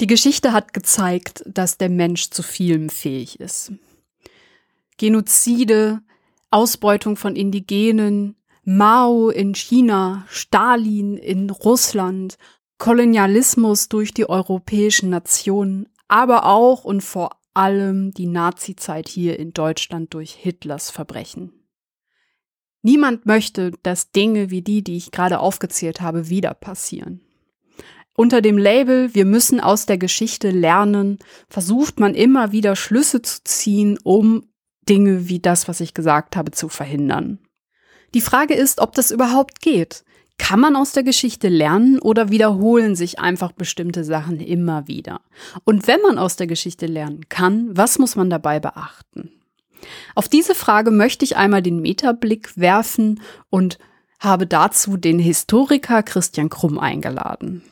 Die Geschichte hat gezeigt, dass der Mensch zu vielem fähig ist. Genozide, Ausbeutung von Indigenen, Mao in China, Stalin in Russland, Kolonialismus durch die europäischen Nationen, aber auch und vor allem die Nazizeit hier in Deutschland durch Hitlers Verbrechen. Niemand möchte, dass Dinge wie die, die ich gerade aufgezählt habe, wieder passieren. Unter dem Label Wir müssen aus der Geschichte lernen, versucht man immer wieder Schlüsse zu ziehen, um Dinge wie das, was ich gesagt habe, zu verhindern. Die Frage ist, ob das überhaupt geht. Kann man aus der Geschichte lernen oder wiederholen sich einfach bestimmte Sachen immer wieder? Und wenn man aus der Geschichte lernen kann, was muss man dabei beachten? Auf diese Frage möchte ich einmal den Metablick werfen und habe dazu den Historiker Christian Krumm eingeladen.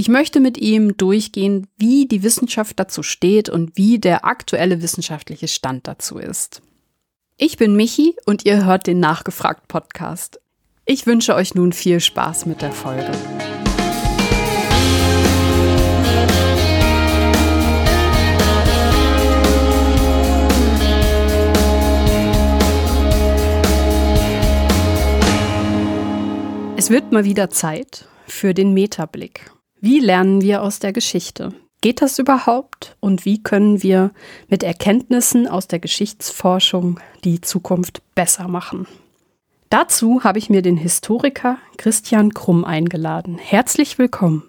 Ich möchte mit ihm durchgehen, wie die Wissenschaft dazu steht und wie der aktuelle wissenschaftliche Stand dazu ist. Ich bin Michi und ihr hört den Nachgefragt Podcast. Ich wünsche euch nun viel Spaß mit der Folge. Es wird mal wieder Zeit für den Metablick. Wie lernen wir aus der Geschichte? Geht das überhaupt? Und wie können wir mit Erkenntnissen aus der Geschichtsforschung die Zukunft besser machen? Dazu habe ich mir den Historiker Christian Krumm eingeladen. Herzlich willkommen.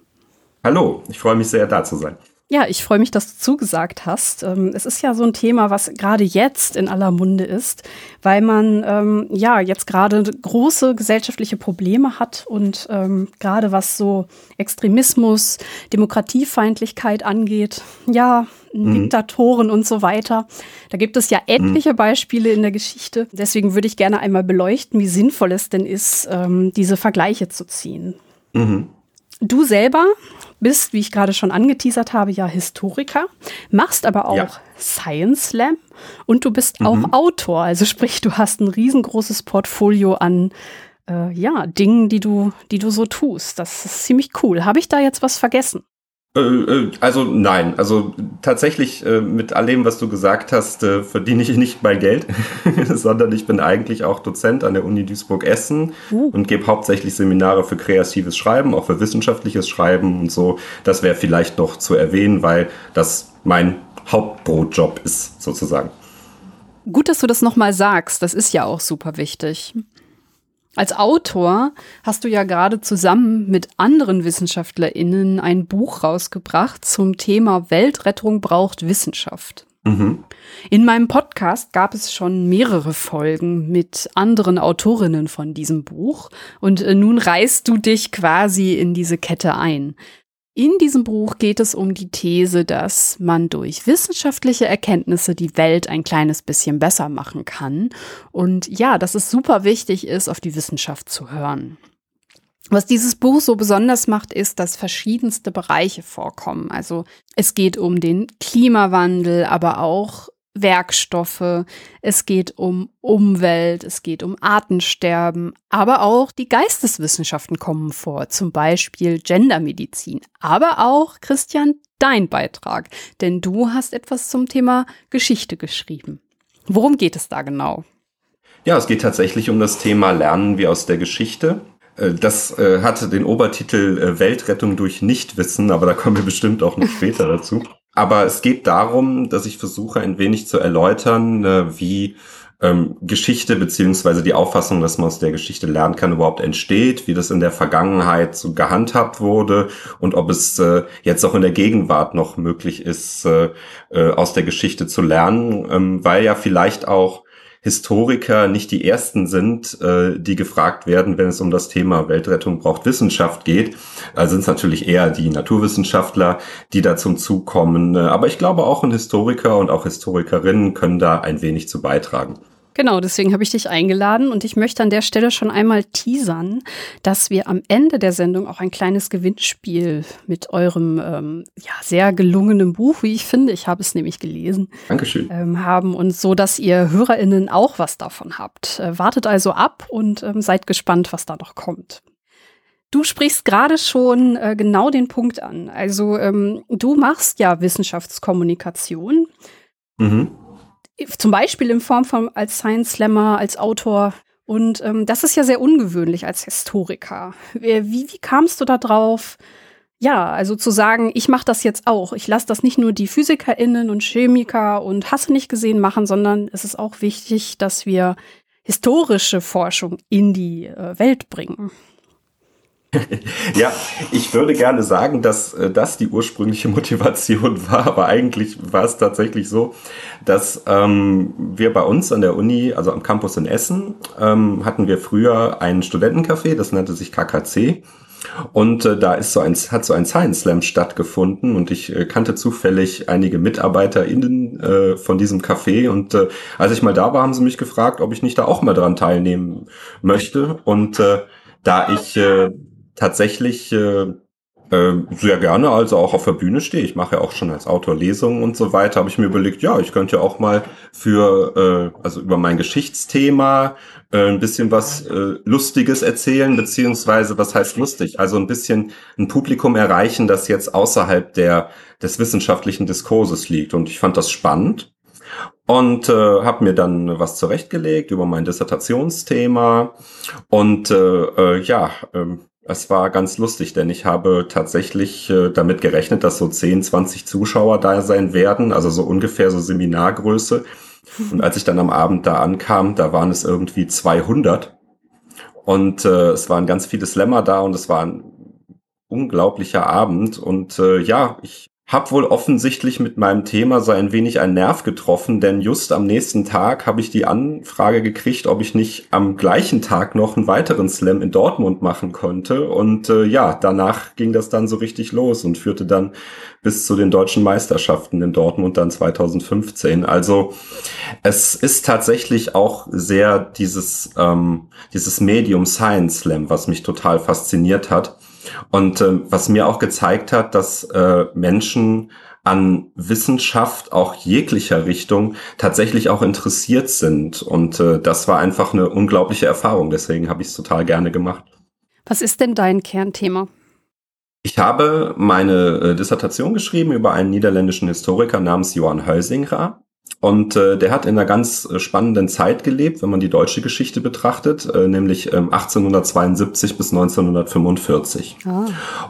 Hallo, ich freue mich sehr, da zu sein. Ja, ich freue mich, dass du zugesagt hast. Ähm, es ist ja so ein Thema, was gerade jetzt in aller Munde ist, weil man ähm, ja jetzt gerade große gesellschaftliche Probleme hat und ähm, gerade was so Extremismus, Demokratiefeindlichkeit angeht, ja, mhm. Diktatoren und so weiter. Da gibt es ja etliche mhm. Beispiele in der Geschichte. Deswegen würde ich gerne einmal beleuchten, wie sinnvoll es denn ist, ähm, diese Vergleiche zu ziehen. Mhm. Du selber bist, wie ich gerade schon angeteasert habe, ja Historiker, machst aber auch ja. Science Slam und du bist mhm. auch Autor. Also sprich, du hast ein riesengroßes Portfolio an äh, ja, Dingen, die du, die du so tust. Das ist ziemlich cool. Habe ich da jetzt was vergessen? Äh, äh, also nein, also tatsächlich äh, mit all dem, was du gesagt hast, verdiene ich nicht mein Geld, sondern ich bin eigentlich auch Dozent an der Uni Duisburg-Essen uh. und gebe hauptsächlich Seminare für kreatives Schreiben, auch für wissenschaftliches Schreiben und so. Das wäre vielleicht noch zu erwähnen, weil das mein Hauptbrotjob ist sozusagen. Gut, dass du das nochmal sagst. Das ist ja auch super wichtig. Als Autor hast du ja gerade zusammen mit anderen WissenschaftlerInnen ein Buch rausgebracht zum Thema Weltrettung braucht Wissenschaft. Mhm. In meinem Podcast gab es schon mehrere Folgen mit anderen Autorinnen von diesem Buch und äh, nun reißt du dich quasi in diese Kette ein. In diesem Buch geht es um die These, dass man durch wissenschaftliche Erkenntnisse die Welt ein kleines bisschen besser machen kann und ja, dass es super wichtig ist, auf die Wissenschaft zu hören. Was dieses Buch so besonders macht, ist, dass verschiedenste Bereiche vorkommen. Also es geht um den Klimawandel, aber auch Werkstoffe, es geht um Umwelt, es geht um Artensterben, aber auch die Geisteswissenschaften kommen vor, zum Beispiel Gendermedizin, aber auch, Christian, dein Beitrag, denn du hast etwas zum Thema Geschichte geschrieben. Worum geht es da genau? Ja, es geht tatsächlich um das Thema Lernen wir aus der Geschichte. Äh, das äh, hatte den Obertitel äh, Weltrettung durch Nichtwissen, aber da kommen wir bestimmt auch noch später dazu. Aber es geht darum, dass ich versuche, ein wenig zu erläutern, äh, wie ähm, Geschichte beziehungsweise die Auffassung, dass man aus der Geschichte lernen kann, überhaupt entsteht, wie das in der Vergangenheit so gehandhabt wurde und ob es äh, jetzt auch in der Gegenwart noch möglich ist, äh, äh, aus der Geschichte zu lernen, ähm, weil ja vielleicht auch Historiker nicht die ersten sind, äh, die gefragt werden, wenn es um das Thema Weltrettung braucht Wissenschaft geht. Also sind es natürlich eher die Naturwissenschaftler, die da zum Zug kommen. Aber ich glaube auch ein Historiker und auch Historikerinnen können da ein wenig zu beitragen. Genau, deswegen habe ich dich eingeladen und ich möchte an der Stelle schon einmal teasern, dass wir am Ende der Sendung auch ein kleines Gewinnspiel mit eurem ähm, ja, sehr gelungenen Buch, wie ich finde, ich habe es nämlich gelesen, Dankeschön. Ähm, haben und so, dass ihr HörerInnen auch was davon habt. Äh, wartet also ab und ähm, seid gespannt, was da noch kommt. Du sprichst gerade schon äh, genau den Punkt an. Also ähm, du machst ja Wissenschaftskommunikation. Mhm. Zum Beispiel in Form von als Science Slammer, als Autor. Und ähm, das ist ja sehr ungewöhnlich als Historiker. Wie, wie kamst du da drauf? Ja, also zu sagen, ich mache das jetzt auch. Ich lasse das nicht nur die PhysikerInnen und Chemiker und Hasse nicht gesehen machen, sondern es ist auch wichtig, dass wir historische Forschung in die äh, Welt bringen. ja, ich würde gerne sagen, dass äh, das die ursprüngliche Motivation war, aber eigentlich war es tatsächlich so, dass ähm, wir bei uns an der Uni, also am Campus in Essen, ähm, hatten wir früher ein Studentencafé, das nannte sich KKC. Und äh, da ist so ein, hat so ein Science Slam stattgefunden und ich äh, kannte zufällig einige MitarbeiterInnen äh, von diesem Café und äh, als ich mal da war, haben sie mich gefragt, ob ich nicht da auch mal dran teilnehmen möchte und äh, da ich äh, tatsächlich äh, äh, sehr gerne also auch auf der Bühne stehe. Ich mache ja auch schon als Autor Lesungen und so weiter. Habe ich mir überlegt, ja, ich könnte ja auch mal für, äh, also über mein Geschichtsthema äh, ein bisschen was äh, Lustiges erzählen, beziehungsweise was heißt lustig? Also ein bisschen ein Publikum erreichen, das jetzt außerhalb der des wissenschaftlichen Diskurses liegt. Und ich fand das spannend und äh, habe mir dann was zurechtgelegt über mein Dissertationsthema und äh, äh, ja, ähm, es war ganz lustig, denn ich habe tatsächlich äh, damit gerechnet, dass so 10, 20 Zuschauer da sein werden, also so ungefähr so Seminargröße. Und als ich dann am Abend da ankam, da waren es irgendwie 200. Und äh, es waren ganz viele Slammer da und es war ein unglaublicher Abend. Und äh, ja, ich hab wohl offensichtlich mit meinem Thema so ein wenig einen Nerv getroffen, denn just am nächsten Tag habe ich die Anfrage gekriegt, ob ich nicht am gleichen Tag noch einen weiteren Slam in Dortmund machen konnte. Und äh, ja, danach ging das dann so richtig los und führte dann bis zu den deutschen Meisterschaften in Dortmund dann 2015. Also es ist tatsächlich auch sehr dieses, ähm, dieses Medium Science Slam, was mich total fasziniert hat. Und äh, was mir auch gezeigt hat, dass äh, Menschen an Wissenschaft auch jeglicher Richtung tatsächlich auch interessiert sind. Und äh, das war einfach eine unglaubliche Erfahrung. Deswegen habe ich es total gerne gemacht. Was ist denn dein Kernthema? Ich habe meine äh, Dissertation geschrieben über einen niederländischen Historiker namens Johann Hölsingra. Und äh, der hat in einer ganz äh, spannenden Zeit gelebt, wenn man die deutsche Geschichte betrachtet, äh, nämlich ähm, 1872 bis 1945. Ah.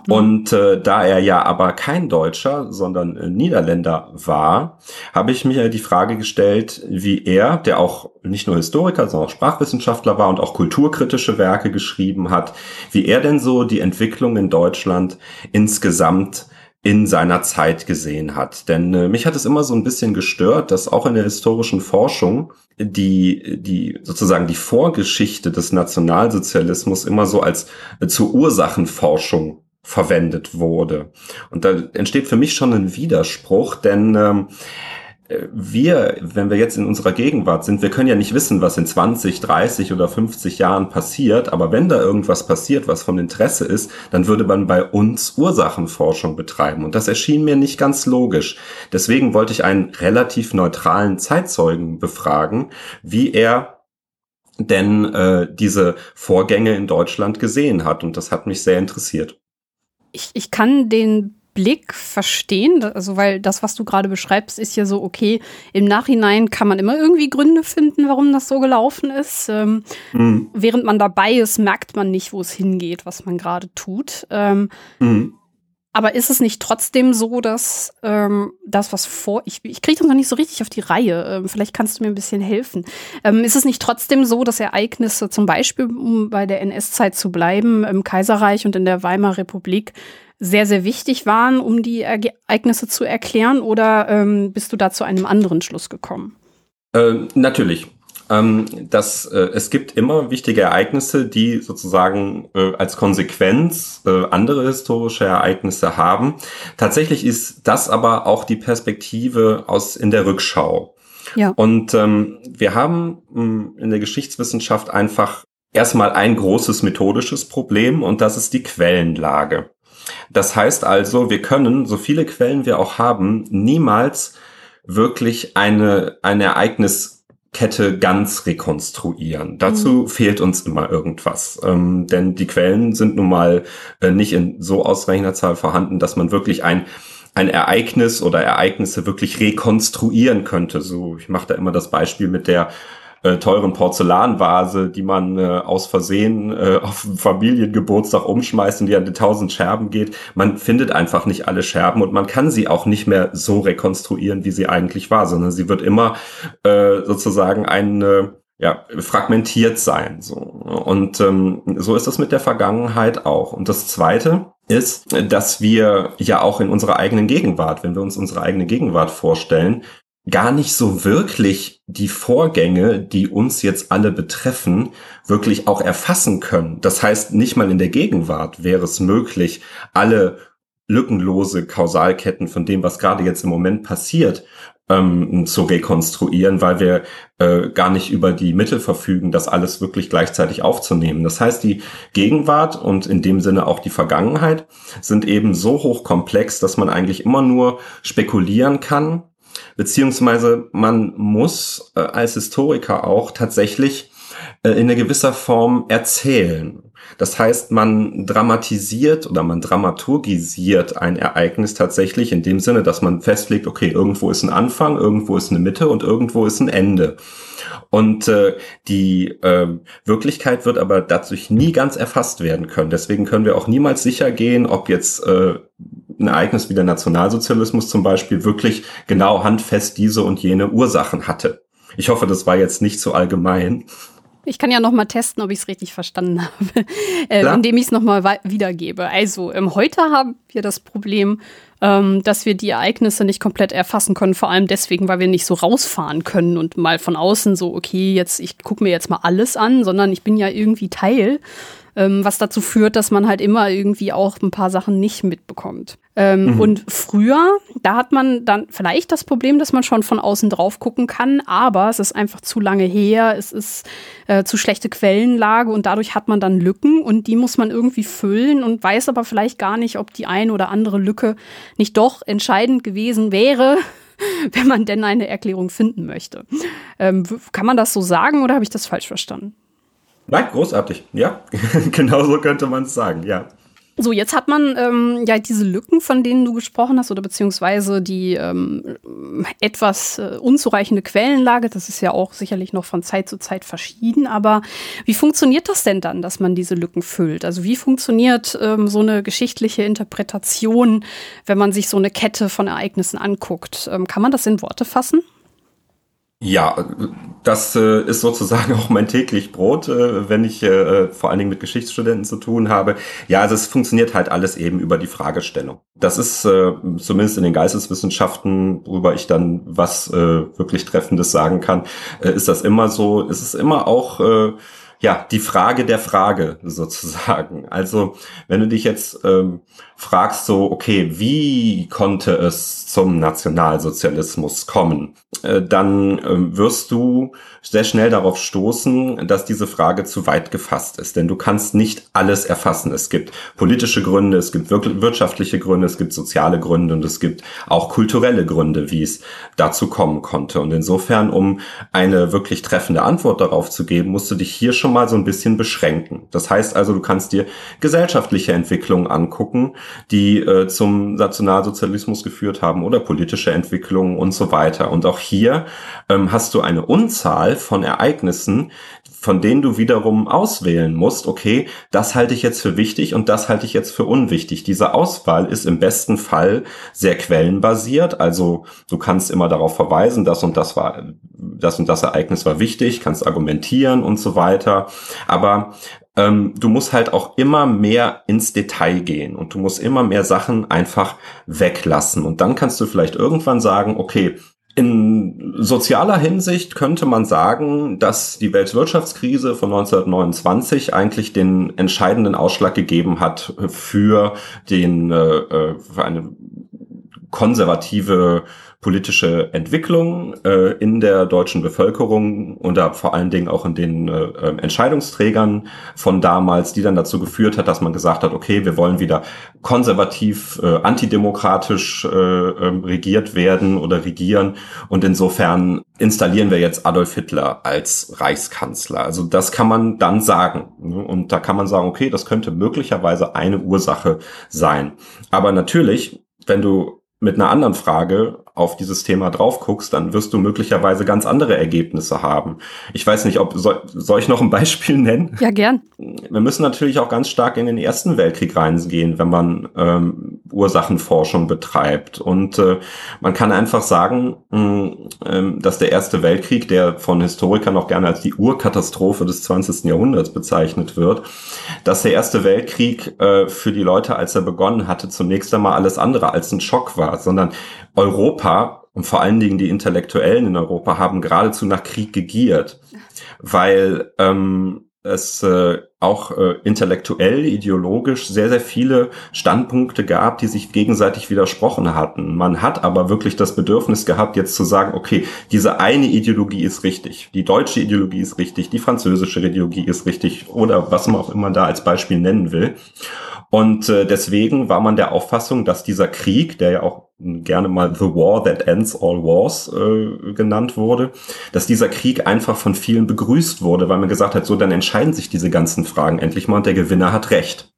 Und äh, da er ja aber kein Deutscher, sondern äh, Niederländer war, habe ich mir die Frage gestellt, wie er, der auch nicht nur Historiker, sondern auch Sprachwissenschaftler war und auch kulturkritische Werke geschrieben hat, wie er denn so die Entwicklung in Deutschland insgesamt in seiner Zeit gesehen hat. Denn äh, mich hat es immer so ein bisschen gestört, dass auch in der historischen Forschung die, die sozusagen die Vorgeschichte des Nationalsozialismus immer so als äh, zur Ursachenforschung verwendet wurde. Und da entsteht für mich schon ein Widerspruch, denn ähm, wir, wenn wir jetzt in unserer Gegenwart sind, wir können ja nicht wissen, was in 20, 30 oder 50 Jahren passiert, aber wenn da irgendwas passiert, was von Interesse ist, dann würde man bei uns Ursachenforschung betreiben. Und das erschien mir nicht ganz logisch. Deswegen wollte ich einen relativ neutralen Zeitzeugen befragen, wie er denn äh, diese Vorgänge in Deutschland gesehen hat. Und das hat mich sehr interessiert. Ich, ich kann den Blick verstehen, also weil das, was du gerade beschreibst, ist ja so, okay, im Nachhinein kann man immer irgendwie Gründe finden, warum das so gelaufen ist. Ähm, mhm. Während man dabei ist, merkt man nicht, wo es hingeht, was man gerade tut. Ähm, mhm. Aber ist es nicht trotzdem so, dass ähm, das, was vor, ich, ich kriege das noch nicht so richtig auf die Reihe, ähm, vielleicht kannst du mir ein bisschen helfen. Ähm, ist es nicht trotzdem so, dass Ereignisse, zum Beispiel, um bei der NS-Zeit zu bleiben, im Kaiserreich und in der Weimarer Republik, sehr, sehr wichtig waren, um die Ereignisse zu erklären? Oder ähm, bist du da zu einem anderen Schluss gekommen? Äh, natürlich. Ähm, dass, äh, es gibt immer wichtige Ereignisse, die sozusagen äh, als Konsequenz äh, andere historische Ereignisse haben. Tatsächlich ist das aber auch die Perspektive aus in der Rückschau. Ja. Und ähm, wir haben mh, hm, in der Geschichtswissenschaft einfach erstmal ein großes methodisches Problem und das ist die Quellenlage. Das heißt also, wir können, so viele Quellen wir auch haben, niemals wirklich eine, ein Ereignis Kette ganz rekonstruieren. Dazu mhm. fehlt uns immer irgendwas. Ähm, denn die Quellen sind nun mal äh, nicht in so ausreichender Zahl vorhanden, dass man wirklich ein ein Ereignis oder Ereignisse wirklich rekonstruieren könnte. So, ich mache da immer das Beispiel mit der äh, teuren Porzellanvase, die man äh, aus Versehen äh, auf Familiengeburtstag umschmeißt und die an den tausend Scherben geht. Man findet einfach nicht alle Scherben und man kann sie auch nicht mehr so rekonstruieren, wie sie eigentlich war, sondern sie wird immer äh, sozusagen eine ja, fragmentiert sein. So. Und ähm, so ist das mit der Vergangenheit auch. Und das Zweite ist, dass wir ja auch in unserer eigenen Gegenwart, wenn wir uns unsere eigene Gegenwart vorstellen, gar nicht so wirklich die Vorgänge, die uns jetzt alle betreffen, wirklich auch erfassen können. Das heißt, nicht mal in der Gegenwart wäre es möglich, alle lückenlose Kausalketten von dem, was gerade jetzt im Moment passiert, ähm, zu rekonstruieren, weil wir äh, gar nicht über die Mittel verfügen, das alles wirklich gleichzeitig aufzunehmen. Das heißt, die Gegenwart und in dem Sinne auch die Vergangenheit sind eben so hochkomplex, dass man eigentlich immer nur spekulieren kann, beziehungsweise man muss äh, als Historiker auch tatsächlich äh, in einer gewisser Form erzählen. Das heißt, man dramatisiert oder man dramaturgisiert ein Ereignis tatsächlich in dem Sinne, dass man festlegt, okay, irgendwo ist ein Anfang, irgendwo ist eine Mitte und irgendwo ist ein Ende. Und äh, die äh, Wirklichkeit wird aber dadurch nie ganz erfasst werden können. Deswegen können wir auch niemals sicher gehen, ob jetzt äh, ein Ereignis wie der Nationalsozialismus zum Beispiel wirklich genau handfest diese und jene Ursachen hatte. Ich hoffe, das war jetzt nicht so allgemein. Ich kann ja noch mal testen, ob ich es richtig verstanden habe, äh, indem ich es noch mal wiedergebe. Also ähm, heute haben wir das Problem, ähm, dass wir die Ereignisse nicht komplett erfassen können, vor allem deswegen, weil wir nicht so rausfahren können und mal von außen so, okay, jetzt ich gucke mir jetzt mal alles an, sondern ich bin ja irgendwie Teil ähm, was dazu führt, dass man halt immer irgendwie auch ein paar Sachen nicht mitbekommt. Ähm, mhm. Und früher, da hat man dann vielleicht das Problem, dass man schon von außen drauf gucken kann, aber es ist einfach zu lange her, es ist äh, zu schlechte Quellenlage und dadurch hat man dann Lücken und die muss man irgendwie füllen und weiß aber vielleicht gar nicht, ob die eine oder andere Lücke nicht doch entscheidend gewesen wäre, wenn man denn eine Erklärung finden möchte. Ähm, kann man das so sagen oder habe ich das falsch verstanden? Nein, großartig. Ja, genau so könnte man es sagen, ja. So, jetzt hat man ähm, ja diese Lücken, von denen du gesprochen hast, oder beziehungsweise die ähm, etwas äh, unzureichende Quellenlage. Das ist ja auch sicherlich noch von Zeit zu Zeit verschieden. Aber wie funktioniert das denn dann, dass man diese Lücken füllt? Also wie funktioniert ähm, so eine geschichtliche Interpretation, wenn man sich so eine Kette von Ereignissen anguckt? Ähm, kann man das in Worte fassen? Ja, das äh, ist sozusagen auch mein täglich Brot, äh, wenn ich äh, vor allen Dingen mit Geschichtsstudenten zu tun habe. Ja, also es funktioniert halt alles eben über die Fragestellung. Das ist äh, zumindest in den Geisteswissenschaften, worüber ich dann was äh, wirklich Treffendes sagen kann, äh, ist das immer so. Es ist immer auch ja, die Frage der Frage sozusagen. Also, wenn du dich jetzt ähm, fragst, so, okay, wie konnte es zum Nationalsozialismus kommen, äh, dann äh, wirst du sehr schnell darauf stoßen, dass diese Frage zu weit gefasst ist. Denn du kannst nicht alles erfassen. Es gibt politische Gründe, es gibt wirtschaftliche Gründe, es gibt soziale Gründe und es gibt auch kulturelle Gründe, wie es dazu kommen konnte. Und insofern, um eine wirklich treffende Antwort darauf zu geben, musst du dich hier schon mal so ein bisschen beschränken. Das heißt also, du kannst dir gesellschaftliche Entwicklungen angucken, die äh, zum Nationalsozialismus geführt haben oder politische Entwicklungen und so weiter. Und auch hier ähm, hast du eine Unzahl von Ereignissen, von denen du wiederum auswählen musst, okay, das halte ich jetzt für wichtig und das halte ich jetzt für unwichtig. Diese Auswahl ist im besten Fall sehr quellenbasiert, also du kannst immer darauf verweisen, das und das war, das und das Ereignis war wichtig, kannst argumentieren und so weiter. Aber ähm, du musst halt auch immer mehr ins Detail gehen und du musst immer mehr Sachen einfach weglassen. Und dann kannst du vielleicht irgendwann sagen, okay, in sozialer Hinsicht könnte man sagen, dass die Weltwirtschaftskrise von 1929 eigentlich den entscheidenden Ausschlag gegeben hat für den äh, äh für eine konservative politische Entwicklung äh, in der deutschen Bevölkerung und da vor allen Dingen auch in den äh, ähm, Entscheidungsträgern von damals, die dann dazu geführt hat, dass man gesagt hat, okay, wir wollen wieder konservativ, äh, antidemokratisch äh, äh, regiert werden oder regieren und insofern installieren wir jetzt Adolf Hitler als Reichskanzler. Also das kann man dann sagen und da kann man sagen, okay, das könnte möglicherweise eine Ursache sein. Aber natürlich, wenn du mit einer anderen Frage auf dieses Thema drauf guckst, dann wirst du möglicherweise ganz andere Ergebnisse haben. Ich weiß nicht, ob soll, soll ich noch ein Beispiel nennen? Ja, gern. Wir müssen natürlich auch ganz stark in den Ersten Weltkrieg reingehen, wenn man ähm, Ursachenforschung betreibt. Und äh, man kann einfach sagen, mh, äh, dass der Erste Weltkrieg, der von Historikern auch gerne als die Urkatastrophe des 20. Jahrhunderts bezeichnet wird, dass der Erste Weltkrieg äh, für die Leute, als er begonnen hatte, zunächst einmal alles andere als ein Schock war, sondern Europa und vor allen Dingen die Intellektuellen in Europa haben geradezu nach Krieg gegiert, weil ähm, es äh, auch äh, intellektuell, ideologisch sehr, sehr viele Standpunkte gab, die sich gegenseitig widersprochen hatten. Man hat aber wirklich das Bedürfnis gehabt, jetzt zu sagen, okay, diese eine Ideologie ist richtig, die deutsche Ideologie ist richtig, die französische Ideologie ist richtig oder was man auch immer da als Beispiel nennen will. Und äh, deswegen war man der Auffassung, dass dieser Krieg, der ja auch gerne mal The War That Ends All Wars äh, genannt wurde, dass dieser Krieg einfach von vielen begrüßt wurde, weil man gesagt hat, so dann entscheiden sich diese ganzen Fragen endlich mal und der Gewinner hat recht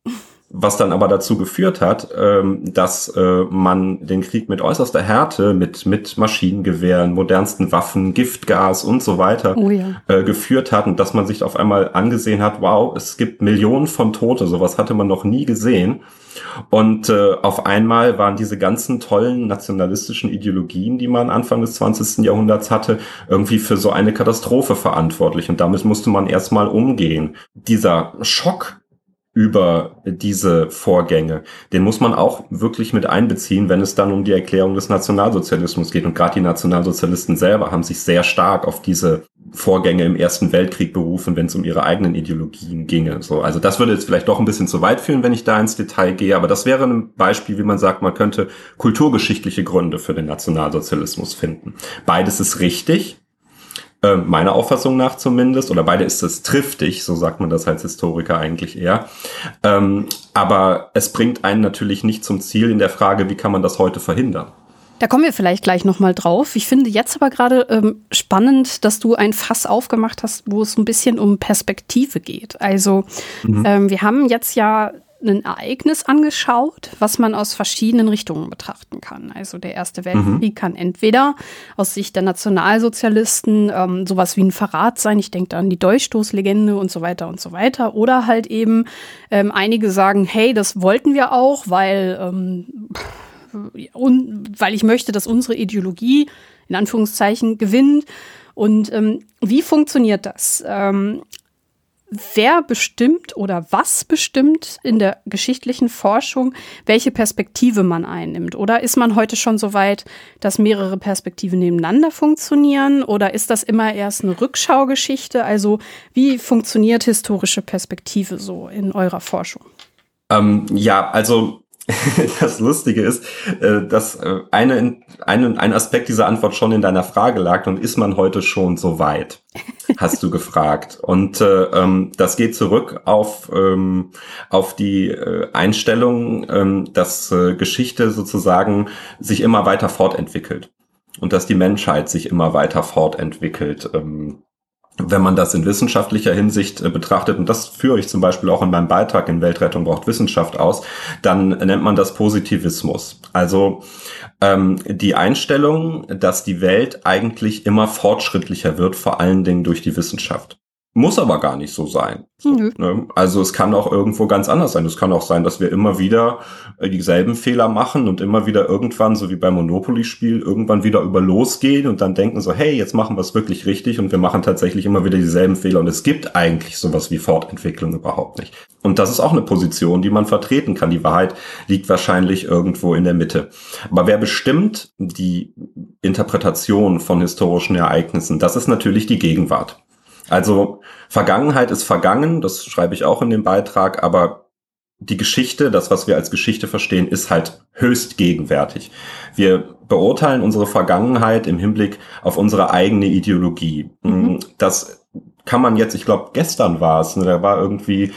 was dann aber dazu geführt hat, ähm, dass äh, man den Krieg mit äußerster Härte, mit, mit Maschinengewehren, modernsten Waffen, Giftgas und so weiter oh ja. äh, geführt hat und dass man sich auf einmal angesehen hat, wow, es gibt Millionen von Tote, sowas hatte man noch nie gesehen. Und äh, auf einmal waren diese ganzen tollen nationalistischen Ideologien, die man Anfang des 20. Jahrhunderts hatte, irgendwie für so eine Katastrophe verantwortlich. Und damit musste man erstmal umgehen. Dieser Schock, über diese Vorgänge. Den muss man auch wirklich mit einbeziehen, wenn es dann um die Erklärung des Nationalsozialismus geht. Und gerade die Nationalsozialisten selber haben sich sehr stark auf diese Vorgänge im Ersten Weltkrieg berufen, wenn es um ihre eigenen Ideologien ginge. So, also das würde jetzt vielleicht doch ein bisschen zu weit führen, wenn ich da ins Detail gehe. Aber das wäre ein Beispiel, wie man sagt, man könnte kulturgeschichtliche Gründe für den Nationalsozialismus finden. Beides ist richtig. Äh, meiner Auffassung nach zumindest, oder beide ist es triftig, so sagt man das als Historiker eigentlich eher. Ähm, aber es bringt einen natürlich nicht zum Ziel in der Frage, wie kann man das heute verhindern. Da kommen wir vielleicht gleich nochmal drauf. Ich finde jetzt aber gerade ähm, spannend, dass du ein Fass aufgemacht hast, wo es ein bisschen um Perspektive geht. Also mhm. ähm, wir haben jetzt ja ein Ereignis angeschaut, was man aus verschiedenen Richtungen betrachten kann. Also der Erste Weltkrieg mhm. kann entweder aus Sicht der Nationalsozialisten ähm, sowas wie ein Verrat sein, ich denke da an die Dolchstoßlegende und so weiter und so weiter, oder halt eben ähm, einige sagen, hey, das wollten wir auch, weil, ähm, un weil ich möchte, dass unsere Ideologie in Anführungszeichen gewinnt. Und ähm, wie funktioniert das? Ähm, wer bestimmt oder was bestimmt in der geschichtlichen Forschung, welche Perspektive man einnimmt? Oder ist man heute schon so weit, dass mehrere Perspektiven nebeneinander funktionieren? Oder ist das immer erst eine Rückschaugeschichte? Also wie funktioniert historische Perspektive so in eurer Forschung? Ähm, ja, also das Lustige ist, äh, dass äh, eine, eine, ein Aspekt dieser Antwort schon in deiner Frage lag und ist man heute schon so weit? Hast du gefragt. Und äh, ähm, das geht zurück auf, ähm, auf die äh, Einstellung, ähm, dass äh, Geschichte sozusagen sich immer weiter fortentwickelt und dass die Menschheit sich immer weiter fortentwickelt. Ähm, wenn man das in wissenschaftlicher Hinsicht äh, betrachtet, und das führe ich zum Beispiel auch in meinem Beitrag in Weltrettung braucht Wissenschaft aus, dann nennt man das Positivismus. Also ähm, die Einstellung, dass die Welt eigentlich immer fortschrittlicher wird, vor allen Dingen durch die Wissenschaft. Muss aber gar nicht so sein. Mhm. Ne? Also es kann auch irgendwo ganz anders sein. Es kann auch sein, dass wir immer wieder äh, dieselben Fehler machen und immer wieder irgendwann, so wie beim Monopoly-Spiel, irgendwann wieder über losgehen und dann denken so, hey, jetzt machen wir es wirklich richtig und wir machen tatsächlich immer wieder dieselben Fehler und es gibt eigentlich sowas wie Fortentwicklung überhaupt nicht. Und das ist auch eine Position, die man vertreten kann. Die Wahrheit liegt wahrscheinlich irgendwo in der Mitte. Aber wer bestimmt die Interpretation von historischen Ereignissen? Das ist natürlich die Gegenwart. Also Vergangenheit ist vergangen, das schreibe ich auch in dem Beitrag, aber die Geschichte, das, was wir als Geschichte verstehen, ist halt höchst gegenwärtig. Wir beurteilen unsere Vergangenheit im Hinblick auf unsere eigene Ideologie. Mhm. Das kann man jetzt, ich glaube, gestern war es, ne, da war irgendwie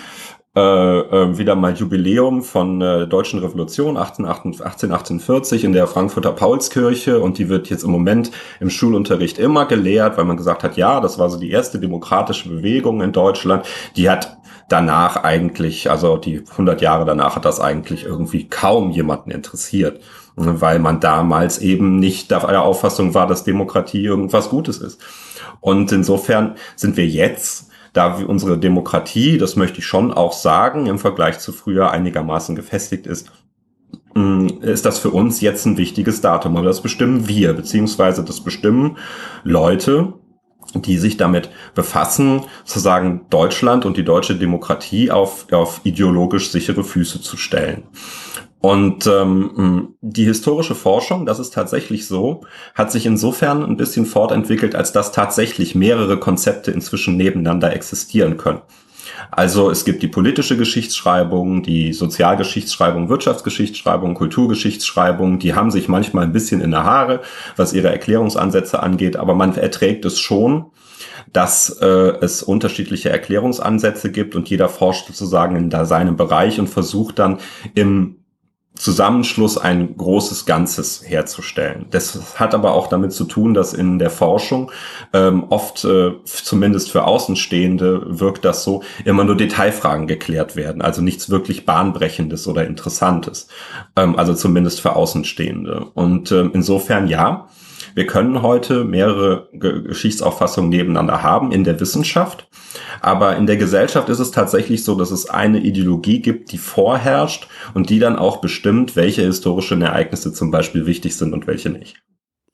äh, äh, wieder mal Jubiläum von äh, Deutschen Revolution 1848 in der Frankfurter Paulskirche und die wird jetzt im Moment im Schulunterricht immer gelehrt, weil man gesagt hat, ja, das war so die erste demokratische Bewegung in Deutschland, die hat danach eigentlich, also die 100 Jahre danach hat das eigentlich irgendwie kaum jemanden interessiert, weil man damals eben nicht der Auffassung war, dass Demokratie irgendwas Gutes ist. Und insofern sind wir jetzt da unsere Demokratie, das möchte ich schon auch sagen, im Vergleich zu früher einigermaßen gefestigt ist, mm, ist das für uns jetzt ein wichtiges Datum. Aber das bestimmen wir, beziehungsweise das bestimmen Leute, die sich damit befassen, sozusagen Deutschland und die deutsche Demokratie auf, auf ideologisch sichere Füße zu stellen. Und ähm, die historische Forschung, das ist tatsächlich so, hat sich insofern ein bisschen fortentwickelt, als dass tatsächlich mehrere Konzepte inzwischen nebeneinander existieren können. Also es gibt die politische Geschichtsschreibung, die Sozialgeschichtsschreibung, Wirtschaftsgeschichtsschreibung, Kulturgeschichtsschreibung, die haben sich manchmal ein bisschen in der Haare, was ihre Erklärungsansätze angeht, aber man erträgt es schon, dass äh, es unterschiedliche Erklärungsansätze gibt und jeder forscht sozusagen in seinem Bereich und versucht dann im Zusammenschluss ein großes Ganzes herzustellen. Das hat aber auch damit zu tun, dass in der Forschung ähm, oft, äh, zumindest für Außenstehende, wirkt das so, immer nur Detailfragen geklärt werden, also nichts wirklich Bahnbrechendes oder Interessantes, ähm, also zumindest für Außenstehende. Und ähm, insofern ja, wir können heute mehrere Geschichtsauffassungen nebeneinander haben in der Wissenschaft. Aber in der Gesellschaft ist es tatsächlich so, dass es eine Ideologie gibt, die vorherrscht und die dann auch bestimmt, welche historischen Ereignisse zum Beispiel wichtig sind und welche nicht.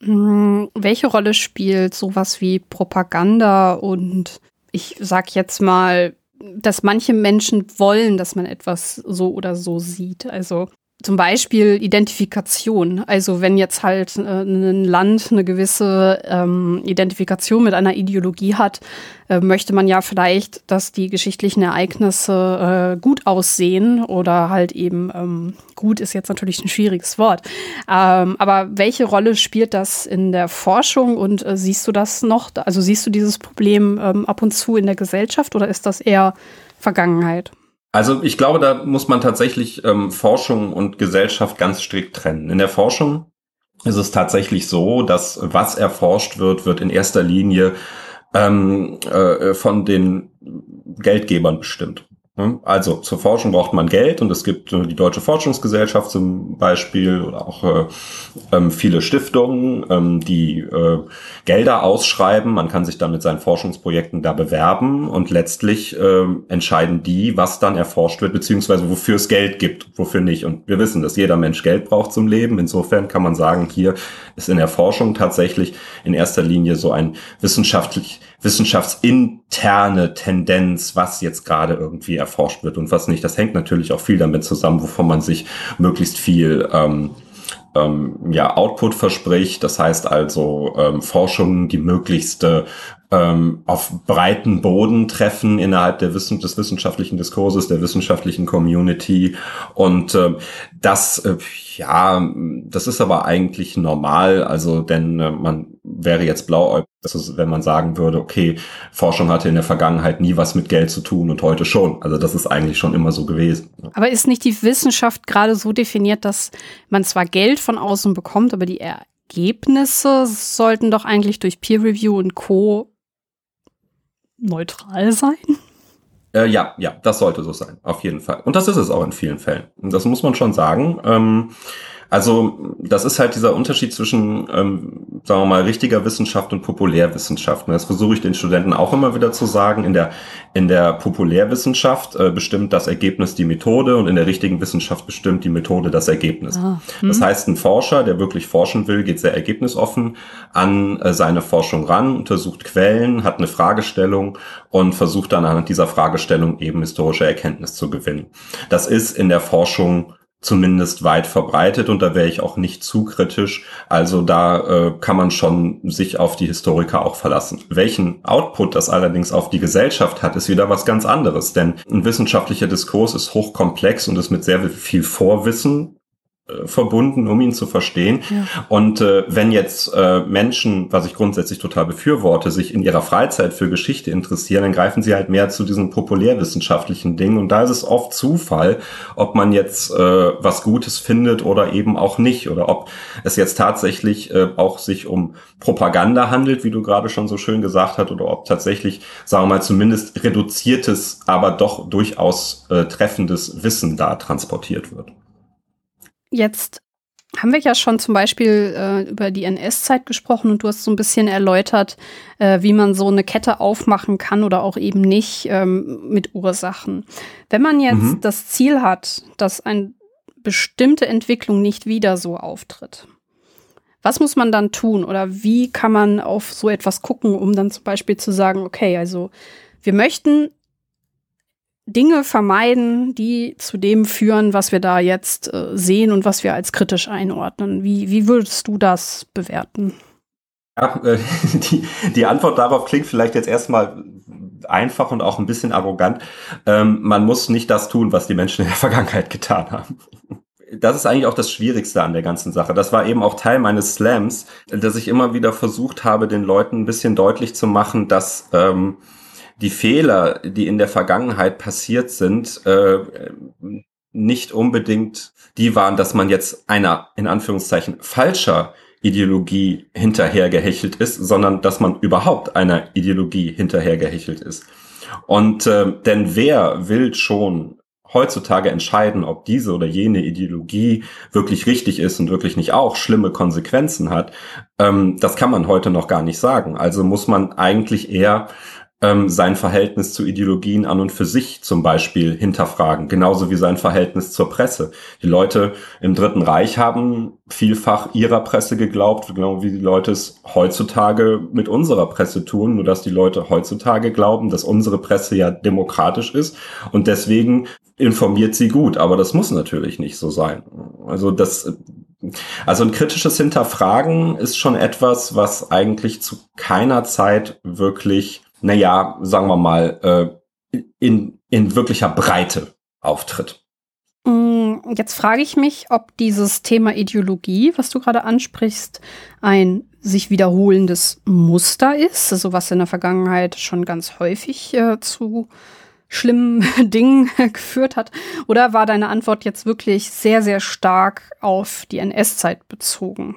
Hm, welche Rolle spielt sowas wie Propaganda und ich sag jetzt mal, dass manche Menschen wollen, dass man etwas so oder so sieht? Also zum Beispiel Identifikation. Also wenn jetzt halt äh, ein Land eine gewisse ähm, Identifikation mit einer Ideologie hat, äh, möchte man ja vielleicht, dass die geschichtlichen Ereignisse äh, gut aussehen oder halt eben ähm, gut ist jetzt natürlich ein schwieriges Wort. Ähm, aber welche Rolle spielt das in der Forschung und äh, siehst du das noch? Also siehst du dieses Problem ähm, ab und zu in der Gesellschaft oder ist das eher Vergangenheit? Also ich glaube, da muss man tatsächlich ähm, Forschung und Gesellschaft ganz strikt trennen. In der Forschung ist es tatsächlich so, dass was erforscht wird, wird in erster Linie ähm, äh, von den Geldgebern bestimmt. Ne? Also zur Forschung braucht man Geld und es gibt äh, die Deutsche Forschungsgesellschaft zum Beispiel oder auch äh, ähm, viele Stiftungen, ähm, die äh, Gelder ausschreiben. Man kann sich dann mit seinen Forschungsprojekten da bewerben und letztlich entscheiden die, was dann erforscht wird, beziehungsweise wofür es Geld gibt, wofür nicht. Und wir wissen, dass jeder Mensch Geld braucht zum Leben. Insofern kann man sagen, hier ist in der Forschung tatsächlich in erster Linie so ein wissenschaftlich wissenschaftsinterne Tendenz, was jetzt gerade irgendwie erforscht wird und was nicht. Das hängt natürlich auch viel damit zusammen, wovon man sich möglichst viel ähm, ähm, ja, Output verspricht. Das heißt also ähm, Forschungen, die möglichste ähm, auf breiten Boden treffen innerhalb der Wissen des wissenschaftlichen Diskurses, der wissenschaftlichen Community. Und ähm, das, äh, ja, das ist aber eigentlich normal. Also, denn äh, man wäre jetzt blauäugig, wenn man sagen würde, okay, Forschung hatte in der Vergangenheit nie was mit Geld zu tun und heute schon. Also das ist eigentlich schon immer so gewesen. Aber ist nicht die Wissenschaft gerade so definiert, dass man zwar Geld von außen bekommt, aber die Ergebnisse sollten doch eigentlich durch Peer Review und Co neutral sein? Äh, ja, ja, das sollte so sein, auf jeden Fall. Und das ist es auch in vielen Fällen. Das muss man schon sagen. Ähm, also das ist halt dieser Unterschied zwischen, ähm, sagen wir mal, richtiger Wissenschaft und Populärwissenschaft. Das versuche ich den Studenten auch immer wieder zu sagen. In der, in der Populärwissenschaft äh, bestimmt das Ergebnis die Methode und in der richtigen Wissenschaft bestimmt die Methode das Ergebnis. Ah, hm. Das heißt, ein Forscher, der wirklich forschen will, geht sehr ergebnisoffen an äh, seine Forschung ran, untersucht Quellen, hat eine Fragestellung und versucht dann anhand dieser Fragestellung eben historische Erkenntnis zu gewinnen. Das ist in der Forschung zumindest weit verbreitet und da wäre ich auch nicht zu kritisch. Also da äh, kann man schon sich auf die Historiker auch verlassen. Welchen Output das allerdings auf die Gesellschaft hat, ist wieder was ganz anderes, denn ein wissenschaftlicher Diskurs ist hochkomplex und ist mit sehr viel Vorwissen verbunden, um ihn zu verstehen. Ja. Und äh, wenn jetzt äh, Menschen, was ich grundsätzlich total befürworte, sich in ihrer Freizeit für Geschichte interessieren, dann greifen sie halt mehr zu diesen populärwissenschaftlichen Dingen. Und da ist es oft Zufall, ob man jetzt äh, was Gutes findet oder eben auch nicht. Oder ob es jetzt tatsächlich äh, auch sich um Propaganda handelt, wie du gerade schon so schön gesagt hast, oder ob tatsächlich, sagen wir mal, zumindest reduziertes, aber doch durchaus äh, treffendes Wissen da transportiert wird. Jetzt haben wir ja schon zum Beispiel äh, über die NS-Zeit gesprochen und du hast so ein bisschen erläutert, äh, wie man so eine Kette aufmachen kann oder auch eben nicht ähm, mit Ursachen. Wenn man jetzt mhm. das Ziel hat, dass eine bestimmte Entwicklung nicht wieder so auftritt, was muss man dann tun oder wie kann man auf so etwas gucken, um dann zum Beispiel zu sagen, okay, also wir möchten Dinge vermeiden, die zu dem führen, was wir da jetzt äh, sehen und was wir als kritisch einordnen. Wie, wie würdest du das bewerten? Ja, äh, die, die Antwort darauf klingt vielleicht jetzt erstmal einfach und auch ein bisschen arrogant. Ähm, man muss nicht das tun, was die Menschen in der Vergangenheit getan haben. Das ist eigentlich auch das Schwierigste an der ganzen Sache. Das war eben auch Teil meines Slams, dass ich immer wieder versucht habe, den Leuten ein bisschen deutlich zu machen, dass ähm, die Fehler, die in der Vergangenheit passiert sind, äh, nicht unbedingt die waren, dass man jetzt einer in Anführungszeichen falscher Ideologie hinterhergehechelt ist, sondern dass man überhaupt einer Ideologie hinterhergehechelt ist. Und äh, denn wer will schon heutzutage entscheiden, ob diese oder jene Ideologie wirklich richtig ist und wirklich nicht auch schlimme Konsequenzen hat, ähm, das kann man heute noch gar nicht sagen. Also muss man eigentlich eher ähm, sein Verhältnis zu Ideologien an und für sich zum Beispiel hinterfragen, genauso wie sein Verhältnis zur Presse. Die Leute im Dritten Reich haben vielfach ihrer Presse geglaubt, genau wie die Leute es heutzutage mit unserer Presse tun, nur dass die Leute heutzutage glauben, dass unsere Presse ja demokratisch ist und deswegen informiert sie gut, aber das muss natürlich nicht so sein. Also das also ein kritisches Hinterfragen ist schon etwas, was eigentlich zu keiner Zeit wirklich naja, sagen wir mal, äh, in, in wirklicher Breite auftritt. Mm, jetzt frage ich mich, ob dieses Thema Ideologie, was du gerade ansprichst, ein sich wiederholendes Muster ist, also was in der Vergangenheit schon ganz häufig äh, zu schlimmen Dingen geführt hat? Oder war deine Antwort jetzt wirklich sehr, sehr stark auf die NS-Zeit bezogen?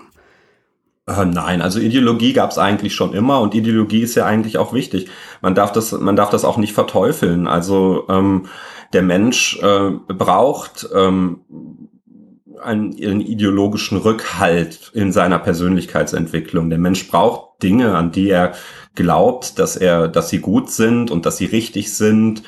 Äh, nein, also Ideologie gab es eigentlich schon immer und Ideologie ist ja eigentlich auch wichtig. Man darf das, man darf das auch nicht verteufeln. Also ähm, der Mensch äh, braucht ähm, einen, einen ideologischen Rückhalt in seiner Persönlichkeitsentwicklung. Der Mensch braucht Dinge, an die er glaubt, dass er, dass sie gut sind und dass sie richtig sind.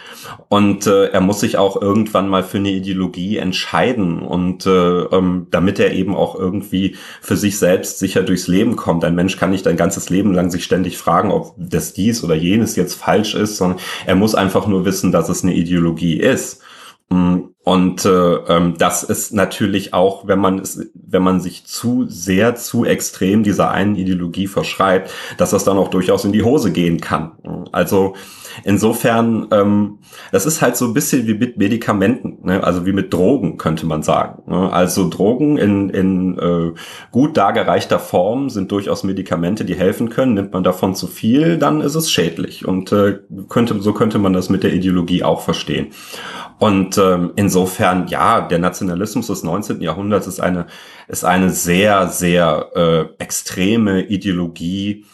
Und äh, er muss sich auch irgendwann mal für eine Ideologie entscheiden und äh, ähm, damit er eben auch irgendwie für sich selbst sicher durchs Leben kommt. Ein Mensch kann nicht ein ganzes Leben lang sich ständig fragen, ob das dies oder jenes jetzt falsch ist, sondern er muss einfach nur wissen, dass es eine Ideologie ist. Mm, und äh, ähm, das ist natürlich auch, wenn man es, wenn man sich zu sehr, zu extrem dieser einen Ideologie verschreibt, dass das dann auch durchaus in die Hose gehen kann. Also insofern, ähm, das ist halt so ein bisschen wie mit Medikamenten, ne? also wie mit Drogen, könnte man sagen. Ne? Also Drogen in, in äh, gut dargereichter Form sind durchaus Medikamente, die helfen können. Nimmt man davon zu viel, dann ist es schädlich. Und äh, könnte, so könnte man das mit der Ideologie auch verstehen. Und ähm, insofern, ja, der Nationalismus des 19. Jahrhunderts ist eine, ist eine sehr, sehr äh, extreme Ideologie,